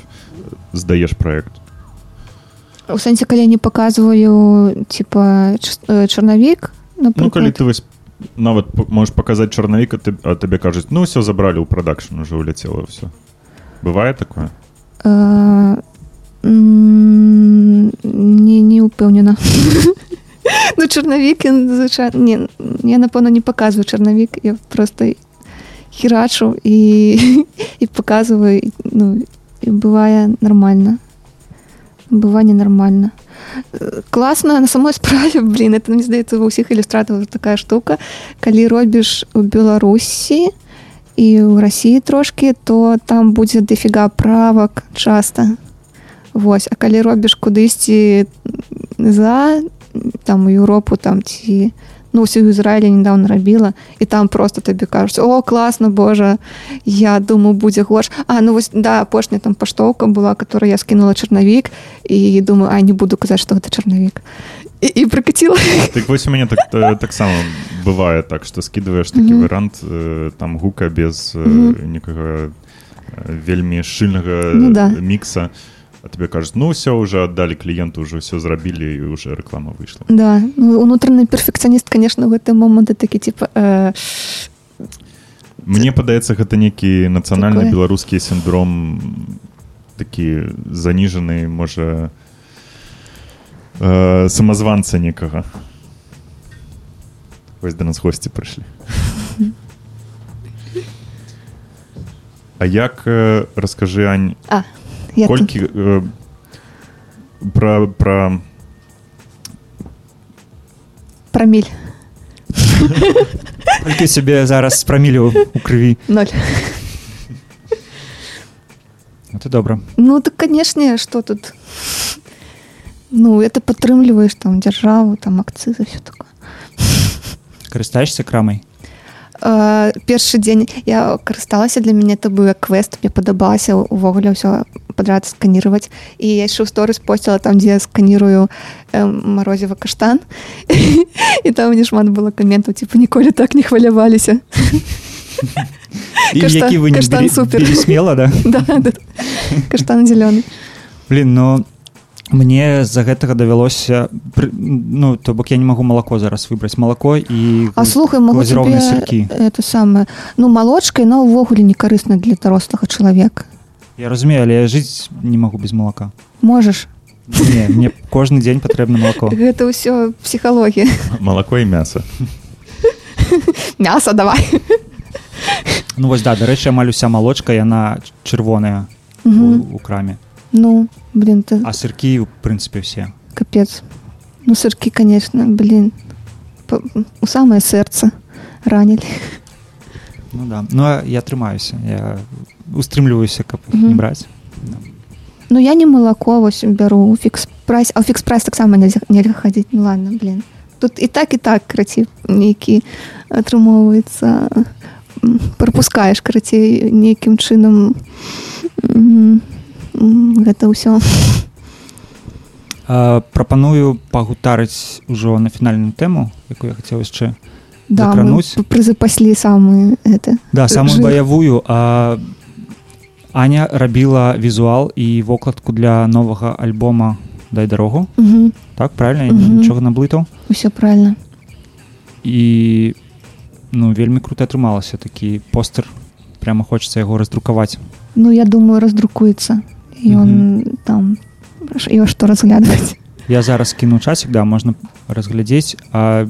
здаеш праект?
у сэнсе калі не паказваю типа э, чарнавік
Ну, калі
напрыклад
ты вось нават можаш паказаць чарнавік, а, ты, а табе кажуць ну ўсё забралі ў прадакшн уже ўляцела ўсё. Бывае такое?
Э, не не упэўнена ну чарнавік звычайно не я напэўна не паказваю чарнавік я просто херачу і і показываю і, ну і бывае нормально. Бывае ненармальна Э, класна на самой справе блин это мне здаецца ва ўсіх ілюстратаў такая штука. Калі робіш у беларусі і ў рассіі трошки то там будзе дэфіга правак часта Вось а калі робіш кудысьці за там у Еўропу там ці ну ўсё ў Ізраілі недавно рабіла і там просто табе кажуць о класна Божа я думаю будзе горш А ну вось да апошняя там паштоўка была которая я скінула чарнавік і думаю а не буду казаць што гэта чарнавік і, і прыкаціла
Так вось у мяне так, таксама бывае так, што скідваеш такі
Мгм.
варыянт э, там гука без э,
Мгм.
некага вельмі шчыльнага
Ну да.
мікса. А тебе кажуць ну ўсё уже аддалі кліенту уже ўсё зрабілі і уже рэклама выйшла
да ну, унутраны перфекцыяніст конечно ў гэты моманты такі типа э,
Мне падаецца гэта некі нацыянальны
Такое.
беларускі сіндром такі заніжаны можа э, самазванца некага вось да нас госці прыйшлі А як э, раскажы ань
я тут-
колькі э, пра пра
праміль
Колькі сябе зараз спрамілю у крыві
ноль.
Это добра
Ну так канешне что тут? Ну это падтрымліваеш там дзяржаву там акцызы все такое.
Карыстаешься крамай
Э, першы дзень я карысталася для мяне это быў квест мне падабалася увогуле ўсё падрад сканировать і я яшчэ ў сторыс посціла там дзе сканірую э, марозева каштан. І там мне шмат было каментаў типа ніколі так не хваляваліся Каштан- супер.
смела да?
Каштан зялёны
Блин, но мне з-за гэтага давялося ну то бок я не магу малако зараз выбраць. Малако і
А слухай могу
глазіроўныя
тебе
сыркі
это самае ну малочка яна ўвогуле не карысна для дарослага чалавека
я разумею але я жыць не магу без малака
можаш
не, мне кожны дзень патрэбна малако
гэта ўсё псіхалогія
Молоко и мясо.
мяса давай.
Ну вось да дарэчы амаль уся малочка яна чырвоная у, у краме.
Ну блин ты
а сыркі у прынцыпе все.
капец. Ну сырки конечно блин П- у самае сэрца ранілі
ну да. Ну а я трымаюся я устрымліваюся каб іх не
Мгм.
браць
Ну я не малако вось бяру у фікс прайс а ў фікс прайс таксама нельзя нельга хадзіць ну ладно блин. Тут і так і так карацей нейкі атрымоўваецца м, прапускаеш карацей нейкім чынам м, м, гэта ўсё.
Прапаную пагутарыць ужо на фінальную тэму якую я хацеў яшчэ
да,
Закрануць?
прызапаслі самы это
да самую
жир.
баявую. А Аня рабіла візуал і вокладку для новага альбома дай дарогу
Мгм,
так правильно
Мгм.
нічога наблытаў?
Усё правильно
і ну вельмі круто атрымалася такі постер прямо хочется яго раздрукаваць.
Ну я думаю раздрукуецца ён там ё што разглядваць
я зараз кіну часик да можна разглядзець а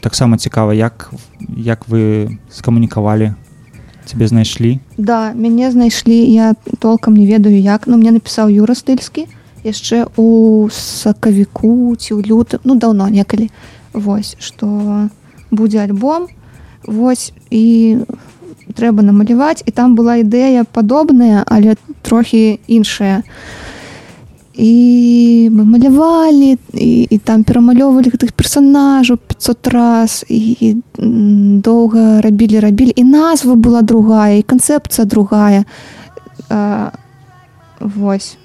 таксама цікава як як вы скамунікавалі цябе знайшлі?
Да, мяне знайшлі я толкам не ведаю як. Ну мне напісаў юра стыльскі яшчэ у сакавіку ці ў люты ну даўно некалі. Вось што будзе альбом вось і трэба намаляваць. І там была ідэя падобная але трохі іншая. І мы малявалі і, і там перамалёвалі гэтых персонажаў 500 раз і м, доўга рабілі рабілі і назва была другая і канцэпцыя другая. А, вось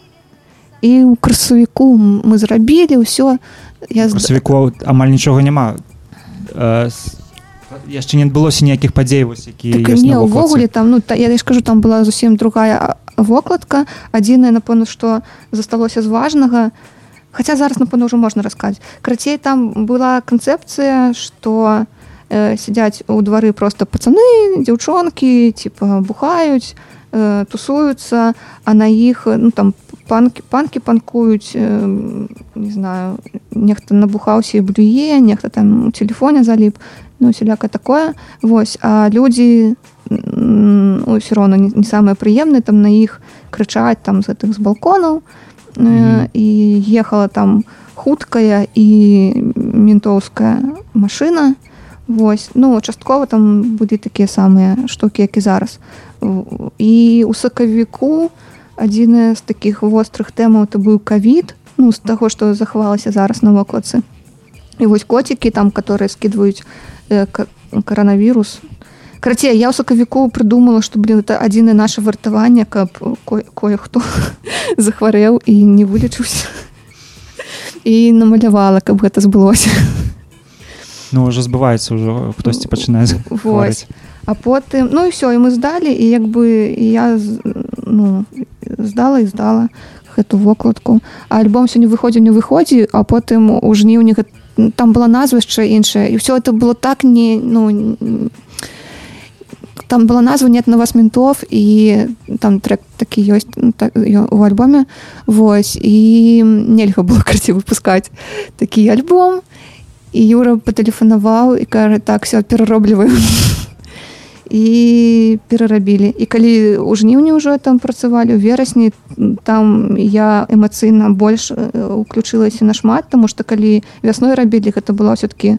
і ў красавіку мы зрабілі ўсё я
красавіку амаль нічога няма яшчэ не адбылося ніякіх падзей вось які
так, не ўвогуле там ну та, я ж кажу там была зусім другая вокладка. Адзінае напэўна што засталося з важнага. Хаця зараз напэўна ўжо можна расказаць. Крацей там была канцэпцыя што э, сядзяць у двары просто пацаны дзяўчонкі типа бухаюць э, тусуюцца а на іх ну там панкі панкі панкуюць э, не знаю нехта набухаўся і блюе нехта там у телефоне заліп ну усяляка такое. Вось а людзі ўсё роўно не, не самыя прыемныя там на іх крычаць там з гэтых з балконаў э,
Мгм.
і ехала там хуткая і ментоўская машына Вось ну часткова там будзе такія самыя штукі як і зараз. І у сакавіку адзіная з такіх вострых тэмаў это быў кавід ну з таго што захавалася зараз на вокладцы і вось коцікі там которые скідваюць э, ка- каранавірус карацей я ў сакавіку прыдумала што блин это адзінае наше вартаванне каб ко- кое-хто захварэў і не вылечыўся і намалявала каб гэта збылося
ну ўжо збываецца ўжо хтосьці пачынае
Вось. а потым ну і все і мы здалі і як бы я ну здала і здала гэту вокладку а альбом сёння выходзіў не выходзі а потым у жніўні гэт- там была назва яшчэ іншая і все это было так не ну там была назва нет на вас ментов і там трек такі ёсць ну, так, у альбоме Вось і нельга было карці выпускаць такі альбом. І Юра патэлефанаваў і кажа так все пераробліваем і перарабілі. І калі ў жніўні ўжо там працавалі ў верасні там я эмацыйна больш э, уключылася нашмат тому что калі вясной рабілі гэта была все-таки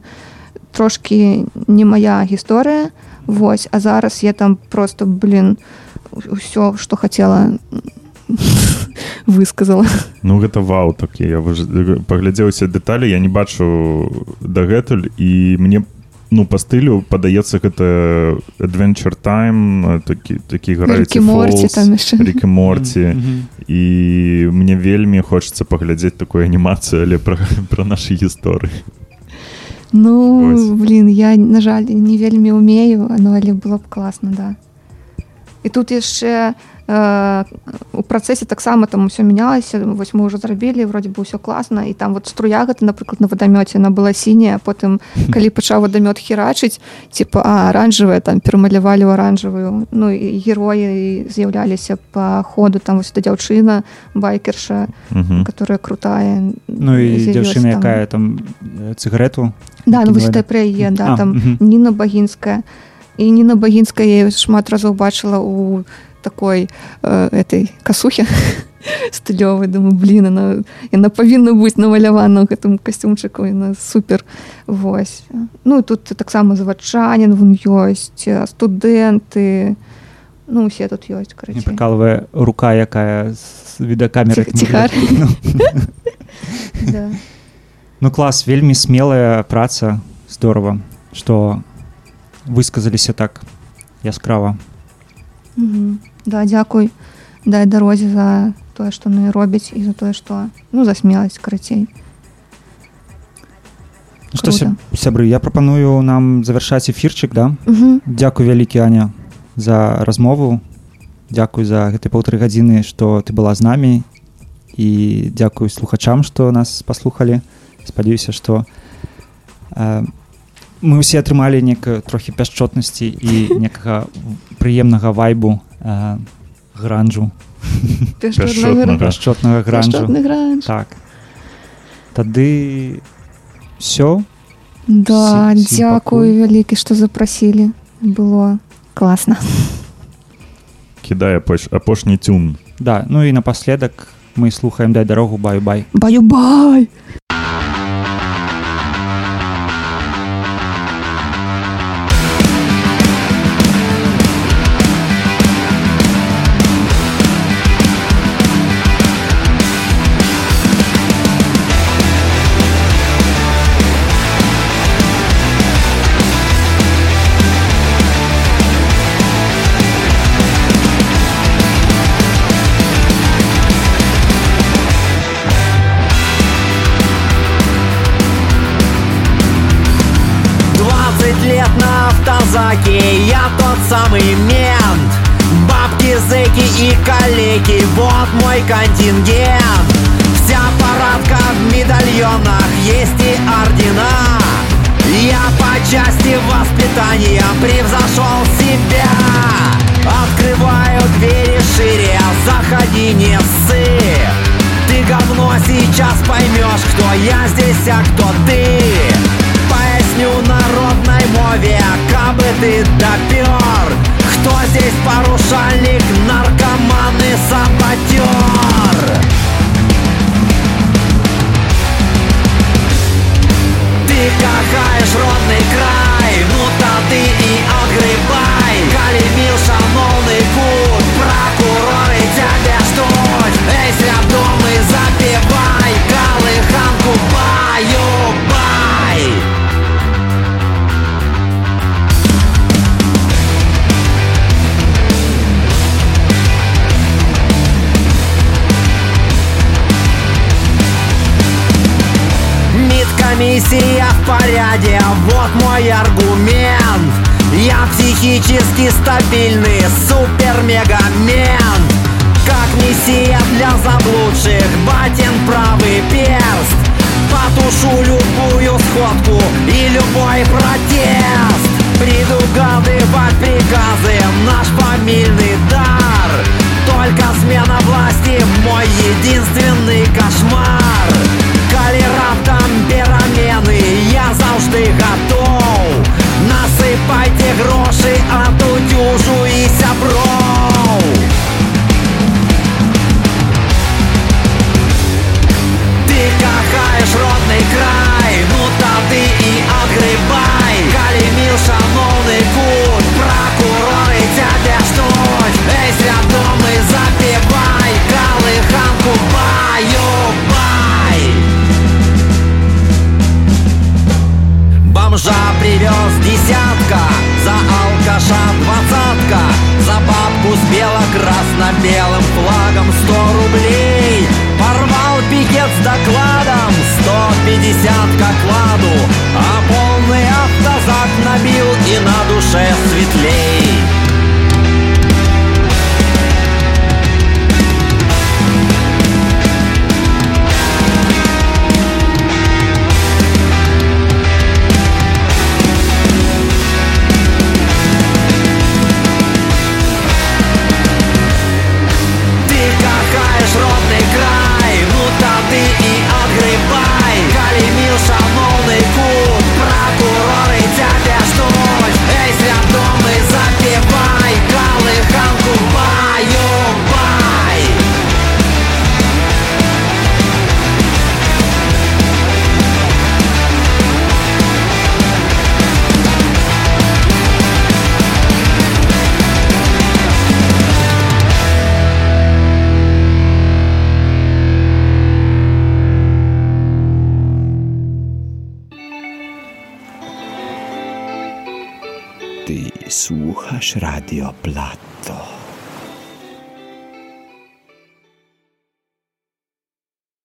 трошки не моя гісторыя. Вось а зараз я там просто блин ўсё что хотела высказала.
Ну гэта вау такі я паглядзеўся дэталі я не бачу дагэтуль і мне ну па стылю падаецца гэта adventure time такі такі
Рік і Морці
Морці і мне вельмі хочацца паглядзець такую анімацыю але пра, пра нашы гісторыі
Ну
Вось.
блин я на жаль не вельмі умею ну але было б класна да. І тут яшчэ э, у працэсе таксама там усё мянялася вось мы ўжо зрабілі вроде бы ўсё класна і там вот струя гэта напрыклад на вадамёце она была сіняя потым калі пачаў вадамёт херачыць типа аранжавая там перамалявалі ў аранжавую ну і героі з'яўляліся по ходу там вось эта дзяўчына байкерша
Мгм.
которая крутая
Ну і дзяўчына,
там.
якая там э, цыгарэту
Да, ну вось пра яе да
А,
там
мгм.
Ніна Багінская і Ніна Багінская я шмат разоў бачыла у такой э, этой касухе стылёвай думаю блин она яна павінна быць намалявана ў гэтым касцюмчыку яна супер. Вось. Ну тут таксама завадчанін вон ёсць студэнты ну усе тут ёсць
прыкалывае рука якая з відэакамеры
Ціх- ціхар.
Ну, ну клас вельмі смелая праца. Здорово что высказаліся так яскрава
Мгм. Да, дзякуй дай дарозе за тое, што яны робяць і за тое, што ну за смеласць карацей.
Ну што сяб- сябры я прапаную нам завяршаць эфірчык да?
Угу.
Дзякуй вялікі Аня за размову. Дзякуй за гэты паўтары гадзіны што ты была з намі. І дзякуй слухачам што нас паслухалі. Спадзяюся што э, мы ўсе атрымалі некую трохі пяшчотнасці і некага прыемнага вайбу э, гранжу
Пяшчотнага.
пяшчотнага гранжу
гранж.
так тады все
Да,
пакуль.
вялікі, што запрасілі. Было класна.
кідае апош- апошні цюн
да ну і напаследак мы слухаем дай дарогу баю-бай
Баю-бай!
Не ссы Ты говно сейчас поймешь, кто я здесь, а кто ты. Поясню народной мове, кабы ты допер Кто здесь порушальник, наркоман и саботер Ты кахаешь родный в порядке, вот мой аргумент. Я психически стабильный супер-мегамент Как мессия для заблудших, батин правый перст. Потушу любую сходку и любой протест. Предугадывать приказы наш фамильный дар. Только смена власти мой единственный кошмар. Калі Насыпайце грошы ад удзюжу і сяброў Ты кахаешь родный край, ну то ты и отгребай Калі мил шановный кут, прокуроры тебя ждут Эй, свядомый, запивай, колыханку баю-бай Бомжа привез десятка, за алкаша двадцатка За бабку с бело-красно-белым флагом сто рублей. Порвал пикет с докладом, 150 к окладу А полный автозак набил и на душе светлей